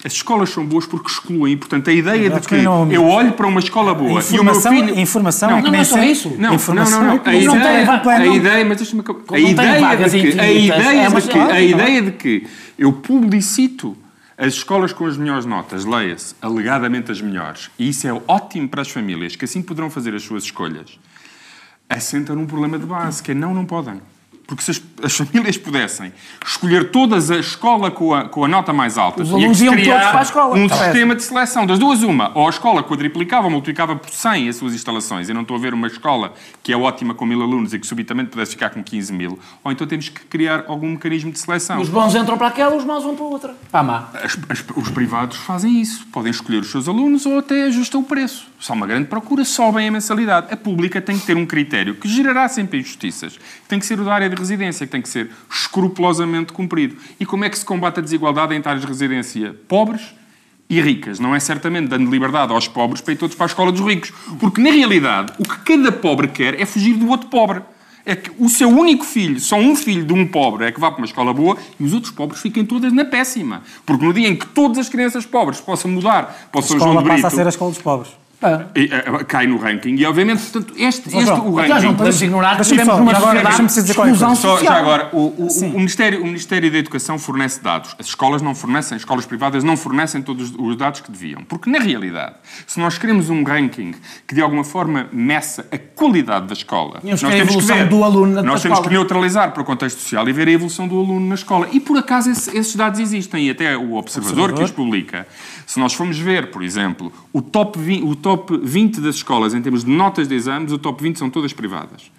As escolas são boas porque excluem, portanto, a ideia de que eu olho para uma escola boa
e o meu filho... Informação
não,
não,
é
só
isso. Não, informação, não, não, não. A ideia, a ideia, mas deixa-me A ideia de que, a ideia de que, a ideia de que eu publicito as escolas com as melhores notas, leia-se, alegadamente as melhores, e isso é ótimo para as famílias, que assim poderão fazer as suas escolhas, assenta num problema de base, que é não, não podem. Porque se as, as, famílias pudessem escolher todas a escola com a, com a nota mais alta,
Os alunos iam todos para a escola.
um sistema de seleção. Das duas, uma. Ou a escola quadriplicava ou multiplicava por 100 as suas instalações. Eu não estou a ver uma escola que é ótima com mil alunos e que subitamente pudesse ficar com 15 mil. Ou então temos que criar algum mecanismo de seleção.
Os bons entram para aquela, os maus vão para outra. Para a má.
As, as, os privados fazem isso. Podem escolher os seus alunos ou até ajustam o preço. Se há uma grande procura, sobem a mensalidade. A pública tem que ter um critério que gerará sempre injustiças. Tem que ser o da área de residência, que tem que ser escrupulosamente cumprido. E como é que se combate a desigualdade entre áreas de residência pobres e ricas? Não é certamente dando liberdade aos pobres para ir todos para a escola dos ricos. Porque, na realidade, o que cada pobre quer é fugir do outro pobre. É que o seu único filho, só um filho de um pobre, é que vá para uma escola boa e os outros pobres fiquem todas na péssima. Porque no dia em que todas as crianças pobres possam mudar para o São João de Brito...
passa a ser a escola dos pobres.
Ah. E, uh, cai no ranking. E obviamente portanto, este, este o ranking
não podemos ignorar que vivemos numa sociedade de exclusão
social. Só, já agora o, o, o, Ministério, o Ministério da Educação fornece dados. As escolas não fornecem, as escolas privadas não fornecem todos os dados que deviam. Porque na realidade, se nós queremos um ranking que de alguma forma meça a qualidade da escola
nós temos que ver, do aluno na
nós temos que neutralizar para o contexto social e ver a evolução do aluno na escola. E por acaso esse, esses dados existem. E até o Observador, Observador que os publica. Se nós formos ver, por exemplo o top 20, o top 20 das escolas, em termos de notas de exames, o top 20 são todas privadas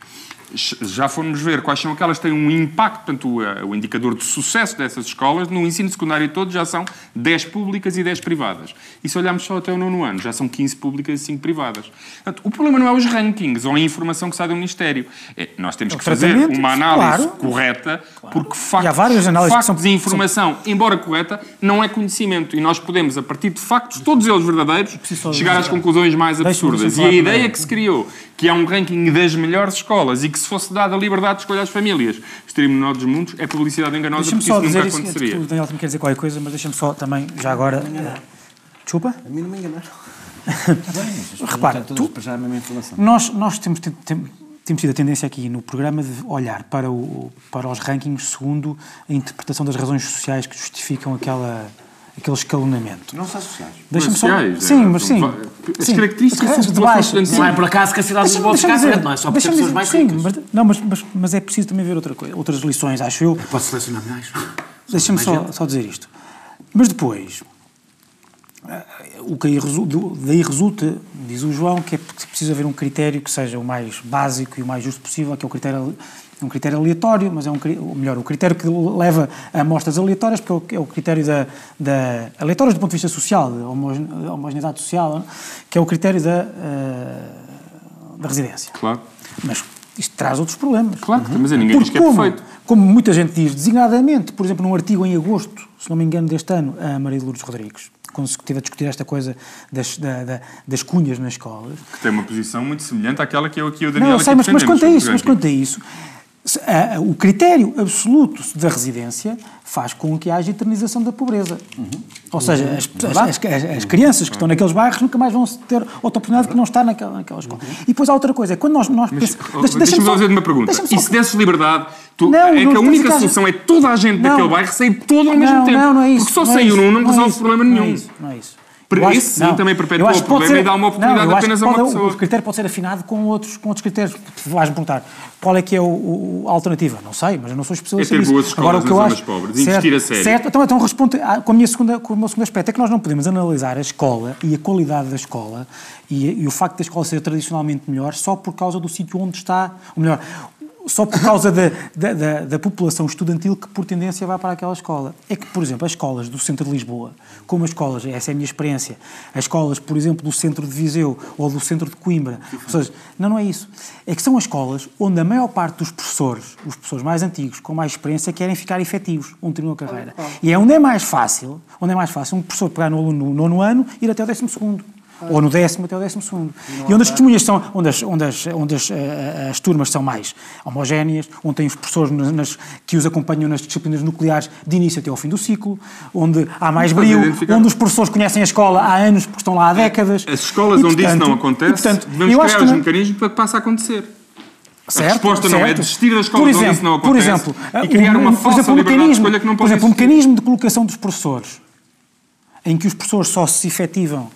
já fomos ver quais são aquelas que têm um impacto, portanto, o, o, indicador de sucesso dessas escolas, no ensino secundário todo já são 10 públicas e 10 privadas. E se olharmos só até o nono ano, já são 15 públicas e 5 privadas. Portanto, o problema não é os rankings ou a informação que sai do Ministério. É, nós temos que fazer uma análise claro, correta, claro. porque factos, e há várias análises factos que são, e informação, são... embora correta, não é conhecimento. E nós podemos, a partir de factos, todos eles verdadeiros, chegar às conclusões mais absurdas. E a ideia que se criou, que é um ranking das melhores escolas e que se fosse dada a liberdade de escolha às famílias, estaríamos no dos mundos, é publicidade enganosa porque isso nunca aconteceria.
o Daniel também quer dizer qualquer coisa, mas deixa-me só também, já agora... Desculpa?
A mim não me enganaram.
Repara, tu, nós, nós temos, temos, temos tido a tendência aqui no programa de olhar para, o, para os rankings segundo a interpretação das razões sociais que justificam aquela aquele escalonamento.
Não são sociais.
Deixa-me só. Sim, mas sim.
As sim. características
de baixo. Não é por acaso que a cidade de Lisboa fica à não é só por ter pessoas mais sim,
Mas, não, mas, mas, mas, é preciso também ver outra coisa, outras lições, acho eu.
Posso selecionar mais?
Deixa-me só, só dizer isto. Mas depois, o que aí resulta, daí resulta, diz o João, que é preciso haver um critério que seja o mais básico e o mais justo possível, que é o critério um critério aleatório, mas é um, ou melhor, o critério que leva a amostras aleatórias, porque é o critério da, da aleatórias do ponto de vista social, da homogeneidade social, que é o critério da, uh, da residência.
Claro.
Mas isto traz outros problemas.
Claro, uhum. mas ninguém diz que é
como,
perfeito.
Como muita gente diz, designadamente, por exemplo, num artigo em agosto, se não me engano, deste ano, a Maria de Lourdes Rodrigues, quando se estive a discutir esta coisa das, da, da, das cunhas nas escolas.
Que tem uma posição muito semelhante àquela que eu aqui o Daniel
Não, sei, mas, mas quanto a isso, mas quanto a isso, o critério absoluto da residência faz com que haja eternização da pobreza. Uhum. Ou seja, as, as, as, as, crianças que estão naqueles bairros nunca mais vão ter outra oportunidade que não estar naquela, naquela escola. Uhum. E depois há outra coisa, quando nós... nós
Mas, deixa, deixa-me só fazer uma pergunta. E se desses liberdade, tu, não, é que a única solução é toda a gente não, daquele bairro sair todo ao mesmo tempo?
Não, não é isso.
Porque só saiu num não, não resolve problema nenhum. Não é
isso. Não é isso.
Isso sim também perpetua o problema ser, e dá uma oportunidade não, apenas a uma pessoa.
O critério pode ser afinado com outros, com outros critérios. Vais-me perguntar, qual é que é o, a alternativa? Não sei, mas eu não sou especialista
é ter boas escolas Agora, o que eu acho, pobres, certo, investir a sério.
Certo, então, então respondo com, a minha segunda, com o meu segundo aspecto, é que nós não podemos analisar a escola e a qualidade da escola e, e o facto da escola ser tradicionalmente melhor só por causa do sítio onde está, ou melhor, só por causa da, da, da, da, população estudantil que, por tendência, vai para aquela escola. É que, por exemplo, as escolas do centro de Lisboa, como as escolas, essa é a minha experiência, as escolas, por exemplo, do centro de Viseu ou do centro de Coimbra, ou seja, não, não é isso. É que são as escolas onde a maior parte dos professores, os professores mais antigos, com mais experiência, querem ficar efetivos, onde terminam a carreira. E é onde é mais fácil, onde é mais fácil um professor pegar no aluno no nono ano e ir até o décimo segundo ou no décimo até o décimo segundo. E, e onde as testemunhas são, onde as, onde as, onde as, eh, as turmas são mais homogéneas, onde tem os professores nas, que os acompanham nas disciplinas nucleares de início até ao fim do ciclo, onde há mais brilho, onde os professores conhecem a escola há anos porque estão lá há décadas.
As escolas e, onde portanto, isso não acontece, e, portanto, devemos criar os também... mecanismos para que passe a acontecer. Certo, a resposta certo. não é desistir das escolas exemplo, onde isso não acontece
por exemplo,
e criar uma falsa exemplo, liberdade de escolha que não pode
Por exemplo, o mecanismo de colocação dos professores, em que os professores só se efetivam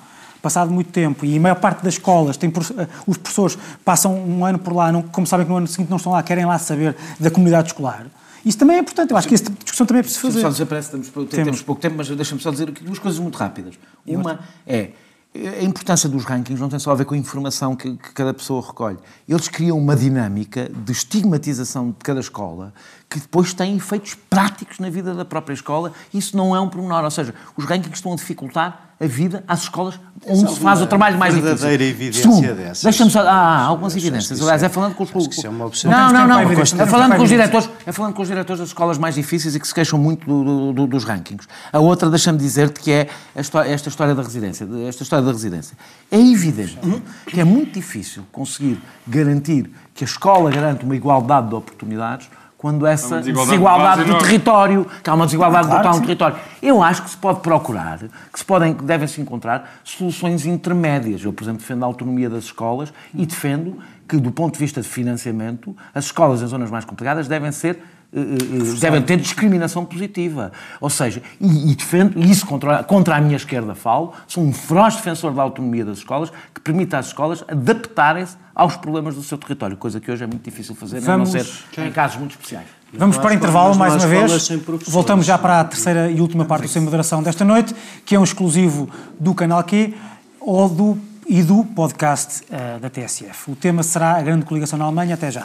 passado muito tempo, e a maior parte das escolas, tem, eh, os professores passam um ano por lá, não, como sabem que no ano seguinte não estão lá, querem lá saber da comunidade escolar. Isso também é importante, eu acho que essa discussão também é preciso fazer.
Só dizer, parece que temos, temos pouco tempo, mas deixa-me só dizer duas coisas muito rápidas. Uma é, a importância dos rankings não tem só a ver com a informação que, que, cada pessoa recolhe. Eles criam uma dinâmica de estigmatização de cada escola que depois tem efeitos práticos na vida da própria escola. Isso não é um pormenor. Ou seja, os rankings estão a dificultar a vida às escolas onde se faz o trabalho mais difícil.
verdadeira evidência dessas.
Deixa-me só... Ah, há algumas evidências. Aliás, é falando com os... É não, não, não. É falando com os diretores, é falando com os diretores das escolas mais difíceis e que se queixam muito do, do, dos rankings. A outra, deixa-me dizer-te que é esta história da residência. Esta história da residência. É evidente que é muito difícil conseguir garantir que a escola garante uma igualdade de oportunidades quando essa desigualdade, desigualdade do território, que há uma desigualdade claro, brutal no território. Eu acho que se pode procurar, que se podem, devem-se encontrar soluções intermédias. Eu, por exemplo, defendo a autonomia das escolas e defendo que, do ponto de vista de financiamento, as escolas em zonas mais complicadas devem ser devem ter discriminação positiva. Ou seja, e, e defendo, e isso contra, contra a minha esquerda falo, sou um feroz defensor da autonomia das escolas, que permita às escolas adaptarem-se aos problemas do seu território, coisa que hoje é muito difícil fazer, Vamos... a não ser em casos muito especiais.
Vamos para o intervalo mais uma vez. Voltamos já para a terceira e última parte do Sem Moderação desta noite, que é um exclusivo do canal Q ou do, e do podcast uh, da TSF. O tema será a grande coligação na Alemanha. Até já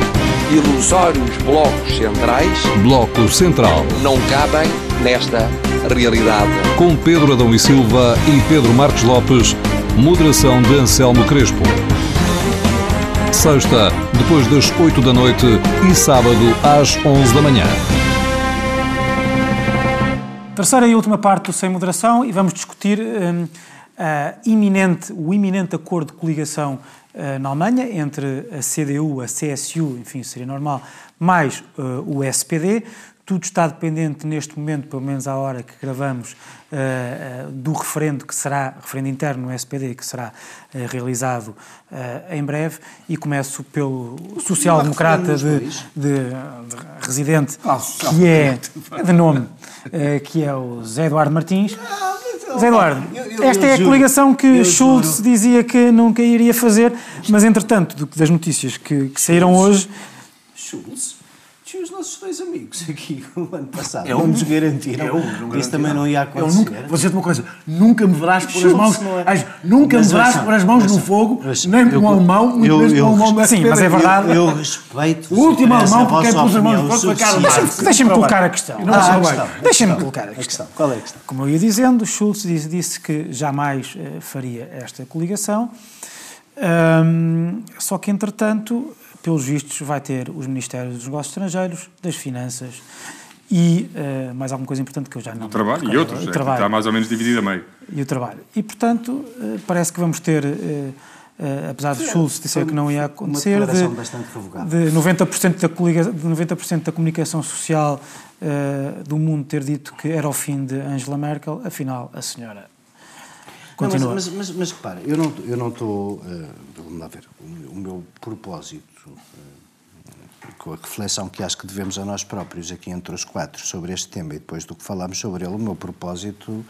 ilusórios blocos centrais.
Bloco Central.
Não cabem nesta realidade.
Com Pedro Adão e Silva e Pedro Marcos Lopes, moderação de Anselmo Crespo. Sexta, depois das 8 da noite e sábado às 11 da manhã.
Terceira e última parte do Sem Moderação e vamos discutir hum, iminente, o iminente acordo de coligação uh, na Alemanha entre a CDU, a CSU, enfim, seria normal, mais uh, o SPD. Tudo está dependente neste momento, pelo menos à hora que gravamos, uh, do referendo que será, referendo interno no SPD, que será realizado em breve. E começo pelo social-democrata de, de, de, residente, que é de nome, que é o Zé Eduardo Martins. Zé Eduardo, esta é a coligação que Schultz dizia que nunca iria fazer, mas entretanto, das notícias que, que saíram hoje.
Schultz? Os nossos dois amigos aqui o ano passado. Eu, não nos garantiram. Eu, não Isso também não ia acontecer.
Eu nunca, vou dizer-te uma coisa: nunca me verás pôr as mãos. É. Nunca me verás pôr as mãos no fogo, nem com o alemão, muito menos com o alemão da
Sim, mas é verdade.
Eu, respeito.
O último alemão, porque é pôr as mãos no fogo, foi Carlos
Deixa-me colocar a questão. Deixa-me colocar a
questão. Qual é a questão?
Como eu ia dizendo, Schultz disse, que jamais uh, faria esta coligação. Um, só que, entretanto, pelos vistos, vai ter os Ministérios dos Negócios Estrangeiros, das Finanças e uh, mais alguma coisa importante que eu já não...
O trabalho e outros, o é, trabalho. está mais ou menos dividido a meio.
E o trabalho. E, portanto, uh, parece que vamos ter... Uh, Uh, apesar de Schulz dizer que não ia acontecer, de, de 90%, da coliga, de 90 da comunicação social uh, do mundo ter dito que era o fim de Angela Merkel, afinal, a senhora continua.
Não, mas, mas, mas, mas repara, eu não, eu não estou. Uh, vamos lá ver. O, o meu propósito com a reflexão que acho que devemos a nós próprios aqui entre os quatro sobre este tema e depois do que falamos sobre ele, o meu propósito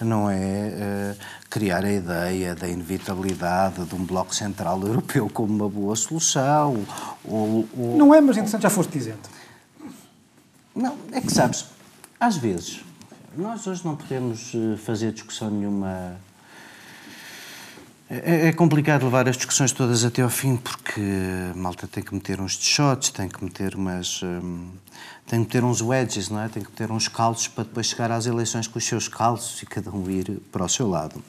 não é uh, criar a ideia da inevitabilidade de um bloco central europeu como uma boa solução. Ou, ou,
não é, mas interessante já foste dizendo.
Não, é que sabes, às vezes, nós hoje não podemos eh, fazer discussão nenhuma é, é, complicado levar as discussões todas até ao fim porque a malta tem que meter uns shots, tem que meter umas. Hum, tem que meter uns wedges, não é? Tem que meter uns calços para depois chegar às eleições com os seus calços e cada um ir para o seu lado.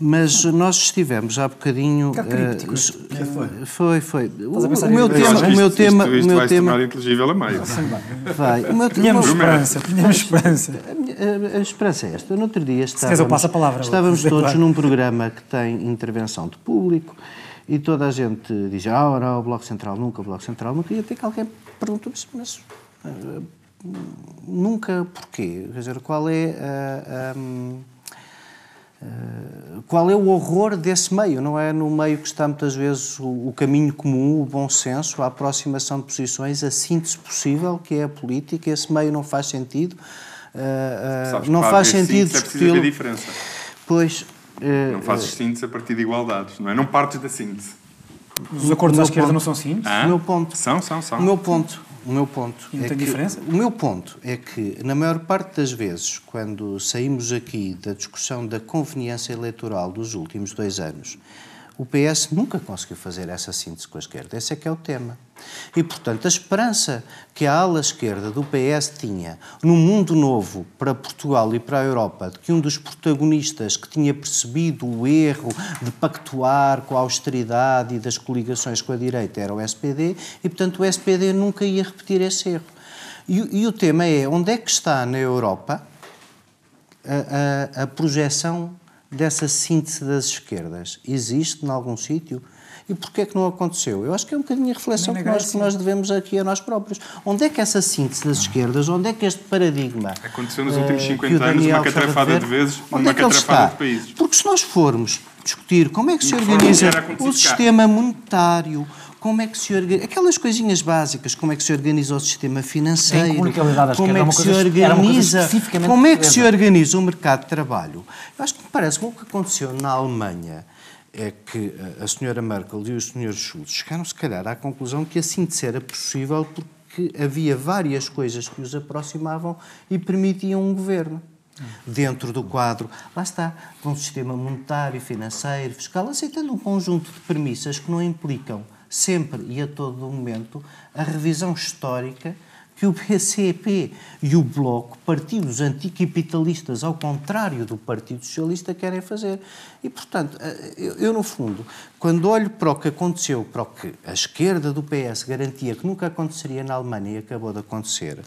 Mas nós estivemos há bocadinho.
Uh,
foi, foi. O, o meu tema, o meu tema,
isto, isto
o meu
vai
tema.
Se inteligível a meio.
Vai. O meu,
Tínhamos esperança, tínhamos esperança.
A, a, a, esperança é esta. No outro dia estávamos,
eu passo a palavra,
estávamos todos num programa que tem intervenção de público e toda a gente diz: ah, não, o Bloco Central nunca, o Bloco Central nunca. E até que alguém perguntou mas uh, nunca porquê? Quer dizer, qual é a. a qual é o horror desse meio? Não é no meio que está muitas vezes o, o, caminho comum, o bom senso, a aproximação de posições, a síntese possível, que é a política. Esse meio não faz sentido. Uh, uh, não faz sentido discutir.
É diferença.
Pois.
não fazes síntese a partir de igualdades, não é? Não partes da síntese.
Os acordos à esquerda ponto, não são síntese?
Ah? O meu ponto.
São, são, são.
O meu ponto o meu ponto
não
é
tem
que,
diferença?
O meu ponto é que, na maior parte das vezes, quando saímos aqui da discussão da conveniência eleitoral dos últimos dois anos, o PS nunca conseguiu fazer essa síntese com a esquerda. Esse é que é o tema. E, portanto, a esperança que a ala esquerda do PS tinha no mundo novo para Portugal e para a Europa, de que um dos protagonistas que tinha percebido o erro de pactuar com a austeridade e das coligações com a direita era o SPD, e, portanto, o SPD nunca ia repetir esse erro. E, e o tema é onde é que está na Europa a, a, a projeção dessa síntese das esquerdas? Existe em algum sítio? E porquê é que não aconteceu? Eu acho que é um bocadinho a reflexão que nós, que nós devemos aqui a nós próprios. Onde é que essa síntese das esquerdas, onde é que este paradigma...
Aconteceu nos últimos 50 uh, anos, uma catrafada de vezes, uma
é
catrafada de países.
Porque se nós formos discutir como é que se organiza o sistema monetário, como é que se organiza, aquelas coisinhas básicas, como é que se organiza o sistema financeiro, como é que se organiza, como é que se organiza o mercado de trabalho. Eu acho que me parece que o que aconteceu na Alemanha é que a senhora Merkel e o senhor Schulz chegaram, se calhar, à conclusão que a síntese era possível porque havia várias coisas que os aproximavam e permitiam um governo. Dentro do quadro, lá está, com um sistema monetário, financeiro, fiscal, aceitando um conjunto de premissas que não implicam sempre e a todo momento a revisão histórica que o PCP e o Bloco, partidos anticapitalistas, ao contrário do Partido Socialista, querem fazer. E, portanto, eh, eu, eu, no fundo, quando olho para o que aconteceu, para o que a esquerda do PS garantia que nunca aconteceria na Alemanha e acabou de acontecer,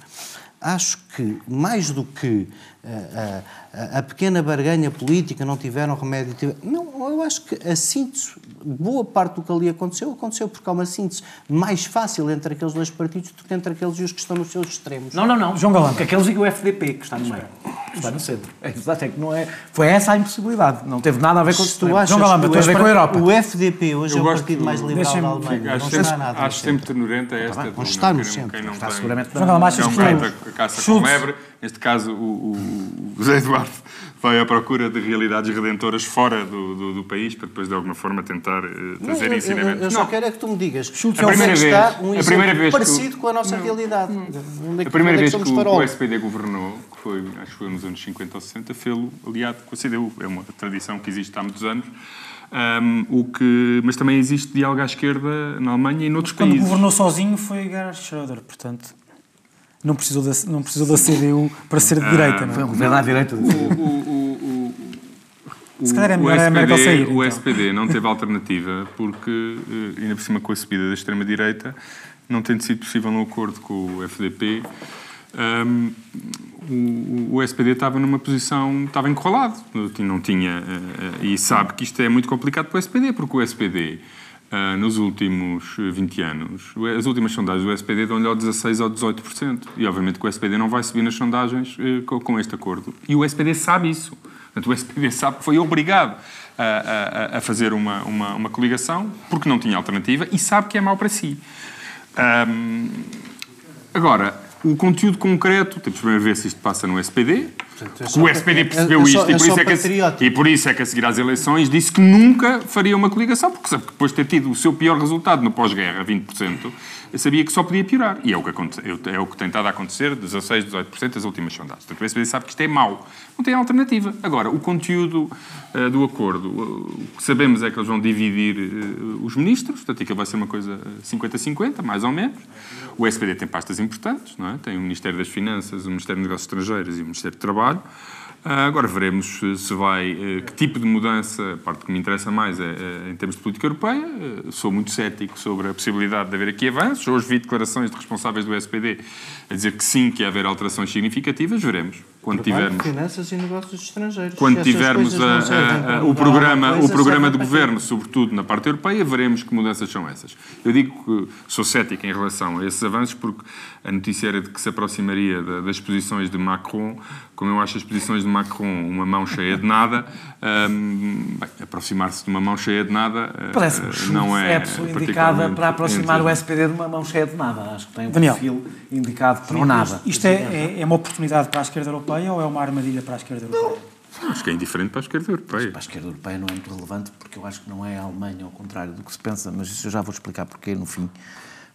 acho que, mais do que a, a, a, pequena barganha política, não tiveram remédio. Não, eu acho que a síntese, boa parte do que ali aconteceu, aconteceu porque há uma síntese mais fácil entre aqueles dois partidos do que entre aqueles e os que estão nos seus extremos.
Não, não, não. João Galão. Porque aqueles e o FDP, que está no meio. Que está no centro. É exato, é que não é. Foi essa a impossibilidade. Não teve nada a ver com o
sistema. João Galão, tu a ver com a Europa. O FDP hoje é o partido mais liberal da Alemanha.
Acho,
não
está nada. Acho sempre ternurenta esta.
Não está no centro.
Não
está
seguramente.
João Galão, achas que
a caça com lebre. Neste caso, o, o, o José Eduardo vai à procura de realidades redentoras fora do, do, do país para depois, de alguma forma, tentar uh, trazer
não,
ensinamentos.
Eu, eu, eu só quero é que tu me digas
Chute, a primeira vez,
está um
a primeira vez
parecido
que,
com a nossa não, realidade.
É a primeira vez que o, o SPD governou, que foi, acho que foi nos anos 50 ou 60, fê-lo aliado com a CDU. É uma tradição que existe há muitos anos. Um, o que, mas também existe diálogo à esquerda na Alemanha e noutros
Quando
países.
Quando governou sozinho foi Gerhard Schröder, portanto não precisou da, não precisou da CDU para ser de direita. Não?
É? Foi um governo à direita.
O, o, o,
Se calhar é melhor
o SPD,
a Merkel sair.
O então. SPD não teve alternativa porque, eh, ainda por cima com a subida da extrema-direita, não tendo sido possível um acordo com o FDP, um, o, o, SPD estava numa posição, estava encurralado, não tinha, uh, e sabe que isto é muito complicado para o SPD, porque o SPD Uh, nos últimos 20 anos, as últimas sondagens do SPD dão-lhe ao 16% ou 18%. E obviamente que o SPD não vai subir nas sondagens uh, com, com, este acordo. E o SPD sabe isso. Portanto, o SPD sabe que foi obrigado a, a, a fazer uma, uma, uma, coligação porque não tinha alternativa e sabe que é mau para si. Um, agora, o conteúdo concreto, temos primeiro ver se isto passa no SPD. Portanto, é o SPD percebeu
é,
isto
é
e, por isso é que, e por isso é que a seguir às eleições disse que nunca faria uma coligação, porque depois de ter tido o seu pior resultado no pós-guerra, 20%, eu sabia que só podia piorar. E é o que, aconte, é o que tem estado a acontecer, 16, 18% das últimas sondagens. Portanto, o SPD sabe que isto é mau. Não tem alternativa. Agora, o conteúdo uh, do acordo, uh, o que sabemos é que eles vão dividir uh, os ministros, portanto, vai ser uma coisa 50-50, mais ou menos. O SPD tem pastas importantes, não é? Tem o Ministério das Finanças, o Ministério dos Negócios Estrangeiros e o Ministério do Trabalho. Ah, agora veremos se vai, eh, que tipo de mudança, a parte que me interessa mais é, é em termos de política europeia. Eh, sou muito cético sobre a possibilidade de haver aqui avanços. Hoje vi declarações de responsáveis do SPD a dizer que sim, que ia haver alterações significativas. Veremos. Quando
Trabalho,
tivermos.
Finanças e negócios estrangeiros.
Quando tivermos a, a, a, o programa, o programa de governo, sobretudo na parte europeia, veremos que mudanças são essas. Eu digo que sou cético em relação a esses avanços porque a notícia era de que se aproximaria das posições de Macron. Como eu acho as posições de Macron uma mão cheia de nada, um, aproximar-se de uma mão cheia de nada
Parece que não é, é a pessoa indicada para aproximar o SPD de uma mão cheia de nada. Acho que tem um
Daniel,
perfil indicado para o nada.
Isto é, é, é uma oportunidade para a esquerda europeia ou é uma armadilha para a esquerda europeia?
Não. Acho que é indiferente para a esquerda europeia.
Mas para a esquerda europeia não é muito relevante porque eu acho que não é a Alemanha, ao contrário do que se pensa, mas isso eu já vou explicar porquê no fim.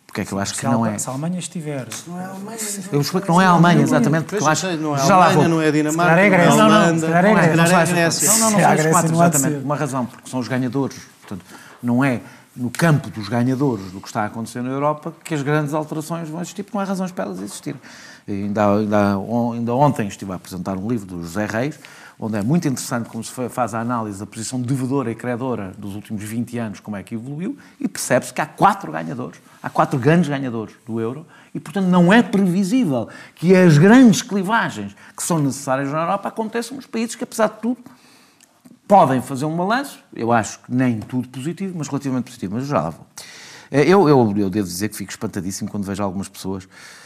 Porque é que eu acho
se
que não é.
Se a Alemanha estiver.
Se não é a Alemanha.
Eu explico que não é a Alemanha, exatamente, porque eu acho.
Não é a Alemanha, não é a Dinamarca.
não é a
Holanda.
Não, não, não, é a
Grécia. Não, não, não, são os quatro, exatamente. Uma razão, porque são os ganhadores. Portanto, não é no campo dos ganhadores do que está a acontecer na Europa que as grandes alterações vão existir, porque não há razões para elas existirem. Ainda, ainda, ainda ontem estive a apresentar um livro do José Reis, onde é muito interessante como se faz a análise da posição devedora e credora dos últimos 20 anos, como é que evoluiu, e percebe-se que há quatro ganhadores, há quatro grandes ganhadores do euro, e, portanto, não é previsível que as grandes clivagens que são necessárias na Europa aconteçam nos países que, apesar de tudo, podem fazer um balanço, eu acho que nem tudo positivo, mas relativamente positivo, mas já lá vou. Eu, eu, eu devo dizer que fico espantadíssimo quando vejo algumas pessoas eh, eh, eh,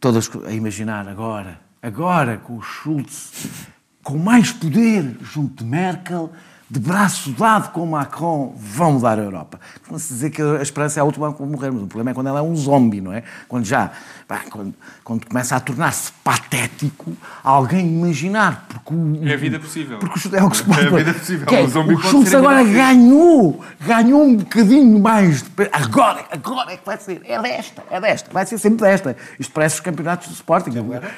todas a imaginar agora, agora com o Schultz, com mais poder junto de Merkel, de braço dado com Macron, vão mudar a Europa. Não se dizer que a esperança é a última a morrer, mas o problema é quando ela é um zombie, não é? Quando já, pá, quando, quando, começa a tornar-se patético, alguém imaginar, porque o...
É a vida possível.
Porque o, é o que se pode...
É a vida possível.
É,
o zombie
o Schultz agora ganhou, ganhou um bocadinho mais de... Agora, agora é que vai ser, é desta, é desta, vai ser sempre desta. Isto parece os campeonatos de Sporting.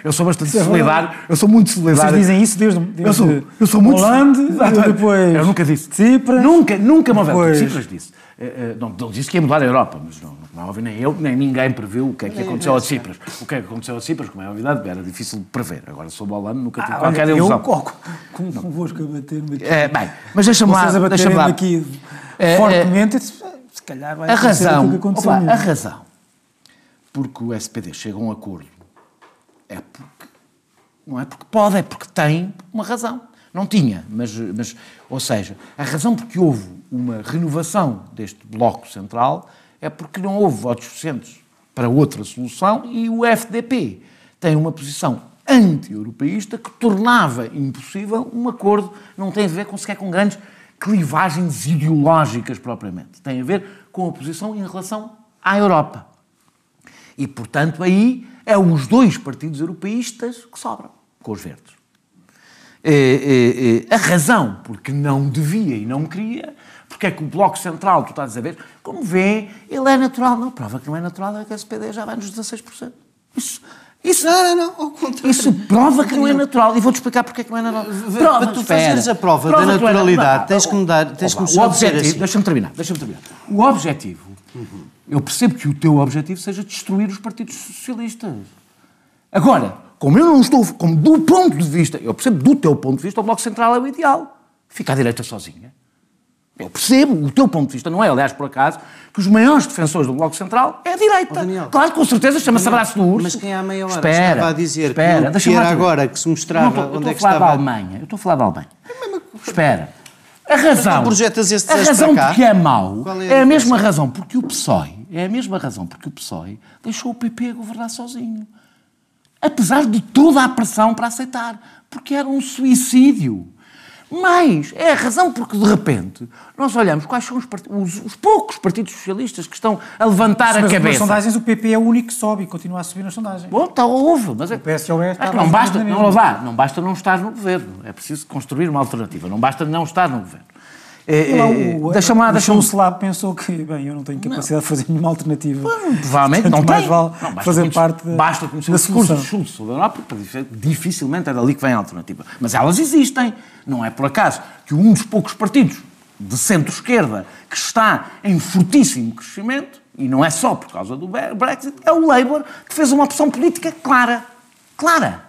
Eu sou bastante solidário, eu sou muito solidário.
Vocês dizem isso desde, desde
eu sou, eu sou muito...
Holanda, depois...
Eu nunca disse.
Cipras.
Nunca, nunca me houve. Cipras disse. Não, não disse que ia mudar a Europa, mas não, não houve nem eu, nem ninguém previu o que é que aconteceu a Cipras. O que é que aconteceu a Cipras, como é novidade, era difícil de prever. Agora, sobre o Holanda, nunca tive ah, qualquer
eu,
ilusão.
Eu, convosco a bater-me aqui.
É, bem, mas deixa-me lá.
Vocês a
lá.
aqui é, fortemente, é, se calhar vai
a razão,
que aconteceu.
Opa, a razão porque o SPD chega a um acordo é porque. Não é porque pode, é porque tem uma razão. Não tinha, mas, mas, ou seja, a razão porque houve uma renovação deste bloco central é porque não houve votos suficientes para outra solução e o FDP tem uma posição anti-europeísta que tornava impossível um acordo, não tem a ver com sequer com grandes clivagens ideológicas propriamente, tem a ver com a posição em relação à Europa. E, portanto, aí é os dois partidos europeístas que sobram, com os verdes. É, é, é, a razão porque não devia e não queria, porque é que o Bloco Central, tu estás a ver, como vê, ele é natural. Não, prova que não é natural é que a SPD já vai nos 16%. Isso, isso,
não, não, não, ao contrário.
Isso prova que não é natural. E vou-te explicar porque é que não é natural. Prova,
Para tu fazeres a prova, prova da naturalidade, tens que mudar, tens que
o objetivo, assim. Deixa-me terminar, deixa-me terminar. O objetivo, uhum. eu percebo que o teu objetivo seja destruir os partidos socialistas. Agora, como eu não estou, como do ponto de vista, eu percebo do teu ponto de vista, o Bloco Central é o ideal. Fica à direita sozinha. Eu percebo o teu ponto de vista, não é, aliás, por acaso, que os maiores defensores do Bloco Central é a direita. Oh, Daniel, claro, com certeza, chama-se abraço do urso.
Mas quem há meia hora
espera,
estava a dizer
espera,
que, era agora que se mostrava
não,
onde é
que estava... Eu estou a falar da Alemanha. Eu estou a falar da Alemanha. Espera. A razão,
esse
a razão porque é mau é, é a mesma razão porque o PSOE, é a mesma razão porque o PSOE deixou o PP governar sozinho apesar de toda a pressão para aceitar, porque era um suicídio. Mais, é a razão porque, de repente, nós olhamos quais são os, os, os poucos partidos socialistas que estão a levantar
mas,
a cabeça.
Nas sondagens, o PP é o único que sobe e continua a subir nas sondagens.
Bom, está houve, mas é,
o PSOE
é que não basta, não, não basta não estar no governo. É preciso construir uma alternativa. Não basta não estar no governo.
É, é, deixa-me lá, deixa o Slab pensou que, bem, eu não tenho capacidade não. de fazer nenhuma alternativa.
provavelmente não
mais
tem.
vale
não, basta
fazer
conhecer,
parte da,
Basta conhecer da o discurso de Schultz sobre a Europa, dificilmente é dali que vem a alternativa. Mas elas existem. Não é por acaso que um dos poucos partidos de centro-esquerda que está em fortíssimo crescimento, e não é só por causa do Brexit, é o Labour, que fez uma opção política clara. Clara.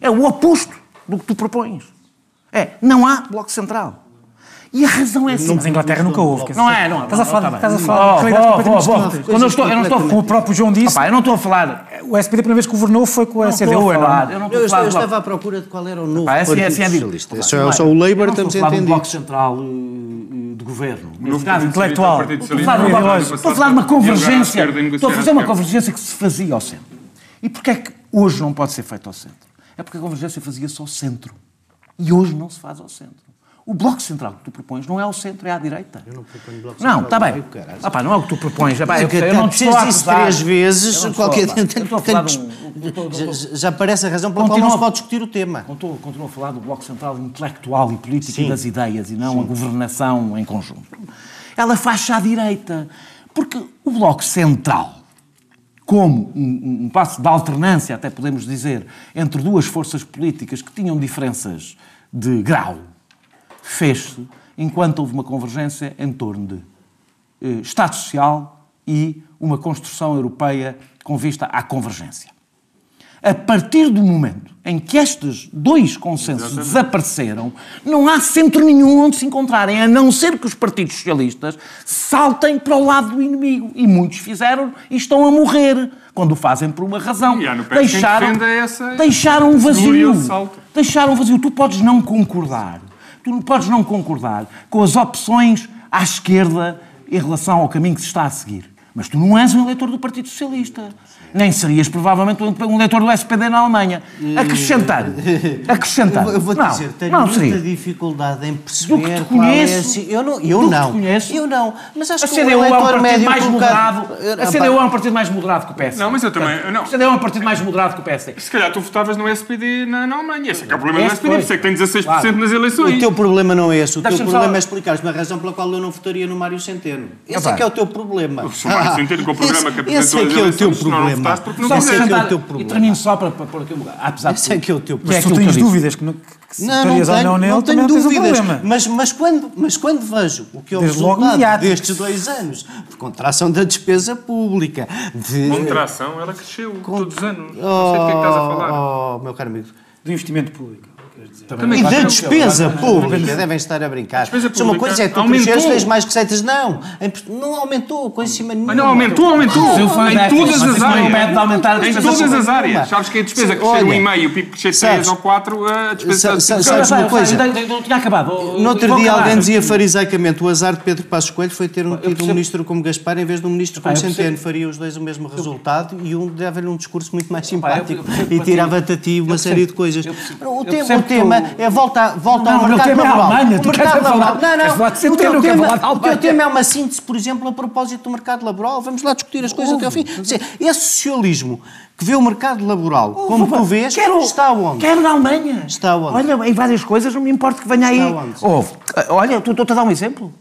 É o oposto do que tu propões. É, não há Bloco Central. E a razão é assim.
Mas a Inglaterra nunca houve.
Não é, não.
Estás a falar,
tá
estás a falar
Quando eu estou, eu não estou,
como o próprio João disse.
eu não estou a falar.
O SPD a primeira vez que governou foi com a CDU, é
não? Eu não estou a falar. Eu estava à procura de qual era o novo
partido
é socialista. É só o Labour, estamos
entendidos.
Um
bloco central de governo.
No caso intelectual.
Estou a falar de uma convergência. Estou a fazer uma convergência que se fazia ao centro. E porquê é que hoje não pode ser feito ao centro? É porque a convergência fazia-se ao centro. E hoje não se faz ao centro. O Bloco Central que tu propões não é ao centro, é à direita.
Eu não proponho Bloco Central.
Não, está bem. Ah, pá, não é o que tu propões. É, pá, eu,
eu,
eu não te estou acusar.
três vezes, qualquer
eu
já, já parece a razão pela qual não se pode discutir o tema.
Continuo, continuo a falar do Bloco Central intelectual e político Sim. e das ideias e não Sim. a governação em conjunto. Ela faz-se à direita. Porque o Bloco Central, como um, um passo de alternância, até podemos dizer, entre duas forças políticas que tinham diferenças de grau, fez-se enquanto houve uma convergência em torno de eh, Estado Social e uma construção europeia com vista à convergência. A partir do momento em que estes dois consensos Exatamente. desapareceram, não há centro nenhum onde se encontrarem, a não ser que os partidos socialistas saltem para o lado do inimigo. E muitos fizeram e estão a morrer, quando o fazem por uma razão.
E
deixaram,
essa
deixaram um vazio. Deixaram um vazio. Tu podes não concordar Tu não podes não concordar com as opções à esquerda em relação ao caminho que se está a seguir. Mas tu não és um eleitor do Partido Socialista. Nem serias provavelmente um eleitor do SPD na Alemanha. Acrescentar. Acrescentar.
Eu vou
não,
dizer, tenho
não
muita
seria.
dificuldade em perceber
do que te
qual
conheço,
é... Eu não. Eu
do
não.
Que te conheço,
eu não. Mas acho
a
que
CDU
o
é um partido
médio
mais moderado. A CDU é um partido mais moderado que o PS.
Não, mas eu também... Não.
A CDU é um partido mais moderado que o PS.
Se calhar tu votavas no SPD na, na Alemanha. Esse é que é o problema do SPD. Por isso é que tem 16% claro. nas eleições.
O teu problema não é esse. O teu problema só... é explicar-me a razão pela qual eu não votaria no Mário Centeno. Esse é que é o teu problema.
O Mário Centeno com o programa que
apresentou as
eleições,
é o teu problema.
Porque não
Só é que é o teu problema.
E termino só para, para pôr aqui um lugar. Apesar
é que é o teu
Mas se tu tens dúvidas que, não, que se
não, não
ou não nele,
não tenho dúvidas.
um problema.
Mas, mas, quando, mas quando vejo o que é o
Desde logo
resultado destes dois anos, de contração da despesa pública, de...
Contração, ela cresceu todos os anos. Não sei do que é que estás a falar.
Oh, meu caro amigo.
Do investimento público.
E da despesa pública, devem estar a brincar. Se uma coisa é que tu cresceres, tens mais receitas. Não, não aumentou, coisa em cima nenhuma.
Mas não aumentou, aumentou. Em todas as áreas. Em todas as áreas. Sabes que a despesa crescer 1,5 e o PIB crescer 3 ou 4, a despesa...
Sa- Sabes uma coisa?
Não tinha acabado.
No outro dia alguém dizia farisaicamente o azar de Pedro Passos Coelho foi ter um, tido um ministro como Gaspar em vez de um ministro como
eu percebo.
Centeno. Faria os dois o mesmo resultado e um dava-lhe um discurso muito mais
eu
simpático e tirava-te a ti uma
Eu
série de coisas.
Eu percebo.
O
Eu
tema, é volta, volta
Não,
ao mercado
é
laboral.
Alemanha,
O mercado
queres falar-
laboral. Não, não. O teu tema- o teu tema é uma síntese, por exemplo, a propósito do mercado laboral. Vamos lá discutir as coisas até ao fim. Dizer, Esse socialismo que vê o mercado laboral como tu vês,
Quero,
está onde?
Quero na Alemanha.
Está onde?
Olha, em várias coisas, não me importa que venha aí.
onde?
Oh, olha, estou-te a dar um exemplo.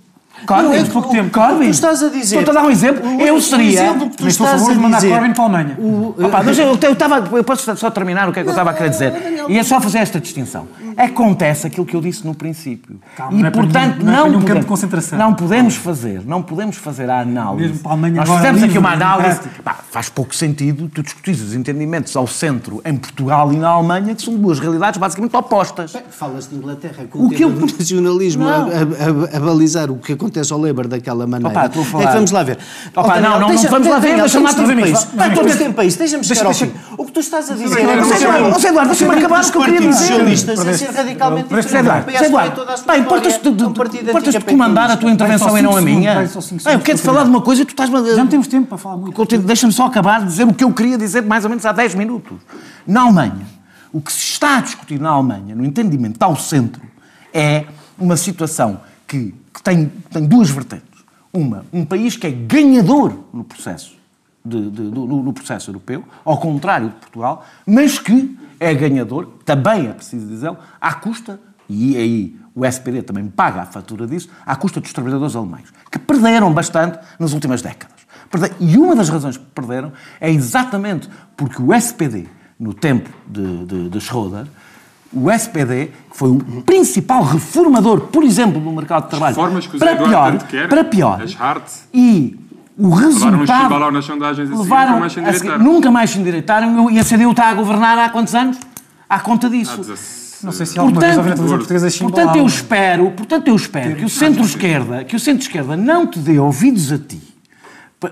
Corbyn,
Não, é que-
pouco tempo.
o
Corbyn.
tu estás a dizer-
Estou-te a dar um exemplo.
O-
Eu
o
seria...
exemplo que tu
Mas estou a favor de
a
mandar
dizer-
Corbyn para a Alemanha.
Opa, mas eu, eu, estava, eu posso só terminar o que é que eu estava a querer dizer. E é só fazer esta distinção. Acontece aquilo que eu disse no princípio.
Calma,
e,
não é
portanto,
nenhum- não é
não,
nenhum campo
podemos,
de concentração.
não podemos fazer, não podemos fazer a análise.
Mesmo para a Alemanha
Nós fizemos aqui uma análise.
democrática.
Pá, faz pouco sentido tu discutires os entendimentos ao centro em Portugal e na Alemanha, que são duas realidades basicamente opostas.
Falas de Inglaterra com
O
o
que eu-
do nacionalismo a,
Não.
a- a- a balizar o que acontece ao Labour daquela maneira.
Opa, estou a falar.
É que vamos lá ver.
Opa, não, não, não
deixa-
vamos lá ver,
Daniel,
deixa-me lá
temos
trazer
tempo
isso.
Deixa-me chegar ao fim. O que tu estás a dizer é
Zé Eduardo,
deixa-me acabar, que eu queria dizer.
socialistas a ser radicalmente diferente. O
Zé Eduardo, importas-te
É um
comandar a tua intervenção e não a minha? Ah, eu
segundos,
falar de uma coisa e tu estás-me a...
Já não temos tempo para falar muito.
Deixa-me só acabar de dizer o que eu queria dizer mais ou menos há 10 minutos. Na Alemanha, o que se está a discutir na Alemanha, no entendimento ao centro, é uma situação que, que tem, tem duas vertentes. Uma, um país que é ganhador no processo, de, de, do, no processo europeu, ao contrário de Portugal, mas que é ganhador, também é preciso dizê-lo, à custa, e aí o SPD também paga a fatura disso, à custa dos trabalhadores alemães, que perderam bastante nas últimas décadas. E uma das razões que perderam é exatamente porque o SPD, no tempo de, de, de Schroeder, o SPD, que foi o principal reformador, por exemplo, no mercado de trabalho, para pior,
quer,
para pior,
as hard.
e o resultado...
Levaram nas sondagens assim,
levaram,
nunca mais se endireitaram.
Nunca mais se endireitaram e a CDU está a governar há quantos anos? À conta disso.
Não sei se alguma vez a televisão portuguesa
Portanto, eu espero, portanto, eu espero que o centro-esquerda, que o centro-esquerda não te dê ouvidos a ti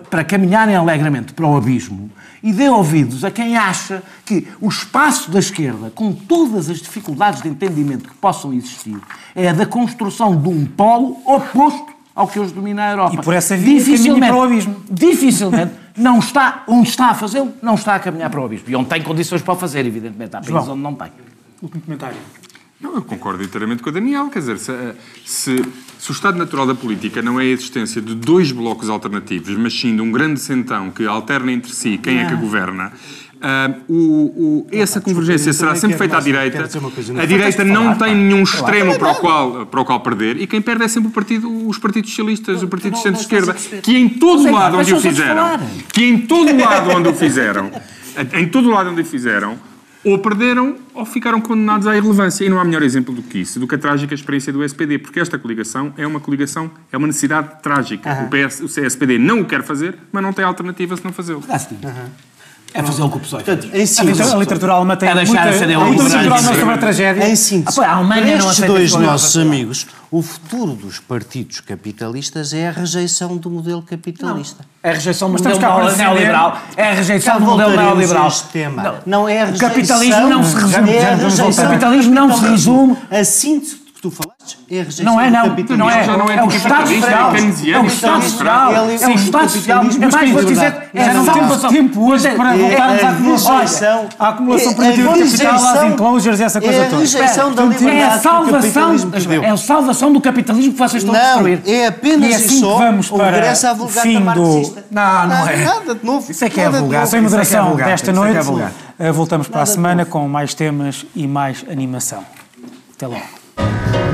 para caminharem alegremente para o abismo e dê ouvidos a quem acha que o espaço da esquerda, com todas as dificuldades de entendimento que possam existir, é a da construção de um polo oposto ao que hoje domina a Europa.
E por essa via caminha para o abismo.
Dificilmente não está, onde está a fazê-lo, não está a caminhar para o abismo. E onde tem condições para o fazer, evidentemente. Há países onde não tem.
Último comentário.
Não, eu concordo inteiramente com o Daniel. Quer dizer, se, se, se, o estado natural da política não é a existência de dois blocos alternativos, mas sim de um grande centão que alterna entre si quem é que governa, Uh, o, o, essa convergência será sempre feita à direita. A direita não tem nenhum extremo para o, qual, para o qual perder e quem perde é sempre o partido, os partidos socialistas, o partido de centro-esquerda, que em todo o lado onde o fizeram, que em todo o lado onde o fizeram, em todo o lado onde o fizeram, ou perderam ou ficaram condenados à irrelevância. E não há melhor exemplo do que isso, do que a trágica experiência do SPD, porque esta coligação é uma coligação, é uma necessidade trágica. Uhum. O, PS, o SPD não o quer fazer, mas não tem alternativa se não fazê-lo.
Uhum. É fazer o que o PSOE Portanto,
em síntese, a literatura alemã tem
é deixar
muita,
a CDU
a literatura alemã sobre a tragédia.
Em síntese,
a Alemanha
para estes dois nossos amigos, o futuro dos partidos capitalistas é a rejeição do modelo capitalista.
Não. É a rejeição do modelo neoliberal. É a rejeição do modelo neoliberal.
Tema. Não. não é a rejeição.
O capitalismo não se resume.
É a rejeição.
O capitalismo não se resume.
A síntese que tu falaste é a rejeição
não é, não,
do capitalismo.
Não é,
não é,
é o Estado Social. É o Estado Social. É o Estado Social. É mais vou dizer, é a salvação.
tempo hoje para voltarmos à acumulação. A acumulação primitiva de capital, às enclosures e essa coisa toda.
É a rejeição da liberdade
É a salvação, é a salvação do capitalismo que vocês estão a destruir.
Não, é apenas
e assim
só
vamos
o
para
regresso à
o
vulgata
fim do...
marxista.
Não, não é.
Nada de novo.
Isso é que é vulgar.
Sem moderação desta
é é
noite,
vulgar.
eh, voltamos para a semana com mais temas e mais animação. Até logo. Thank you.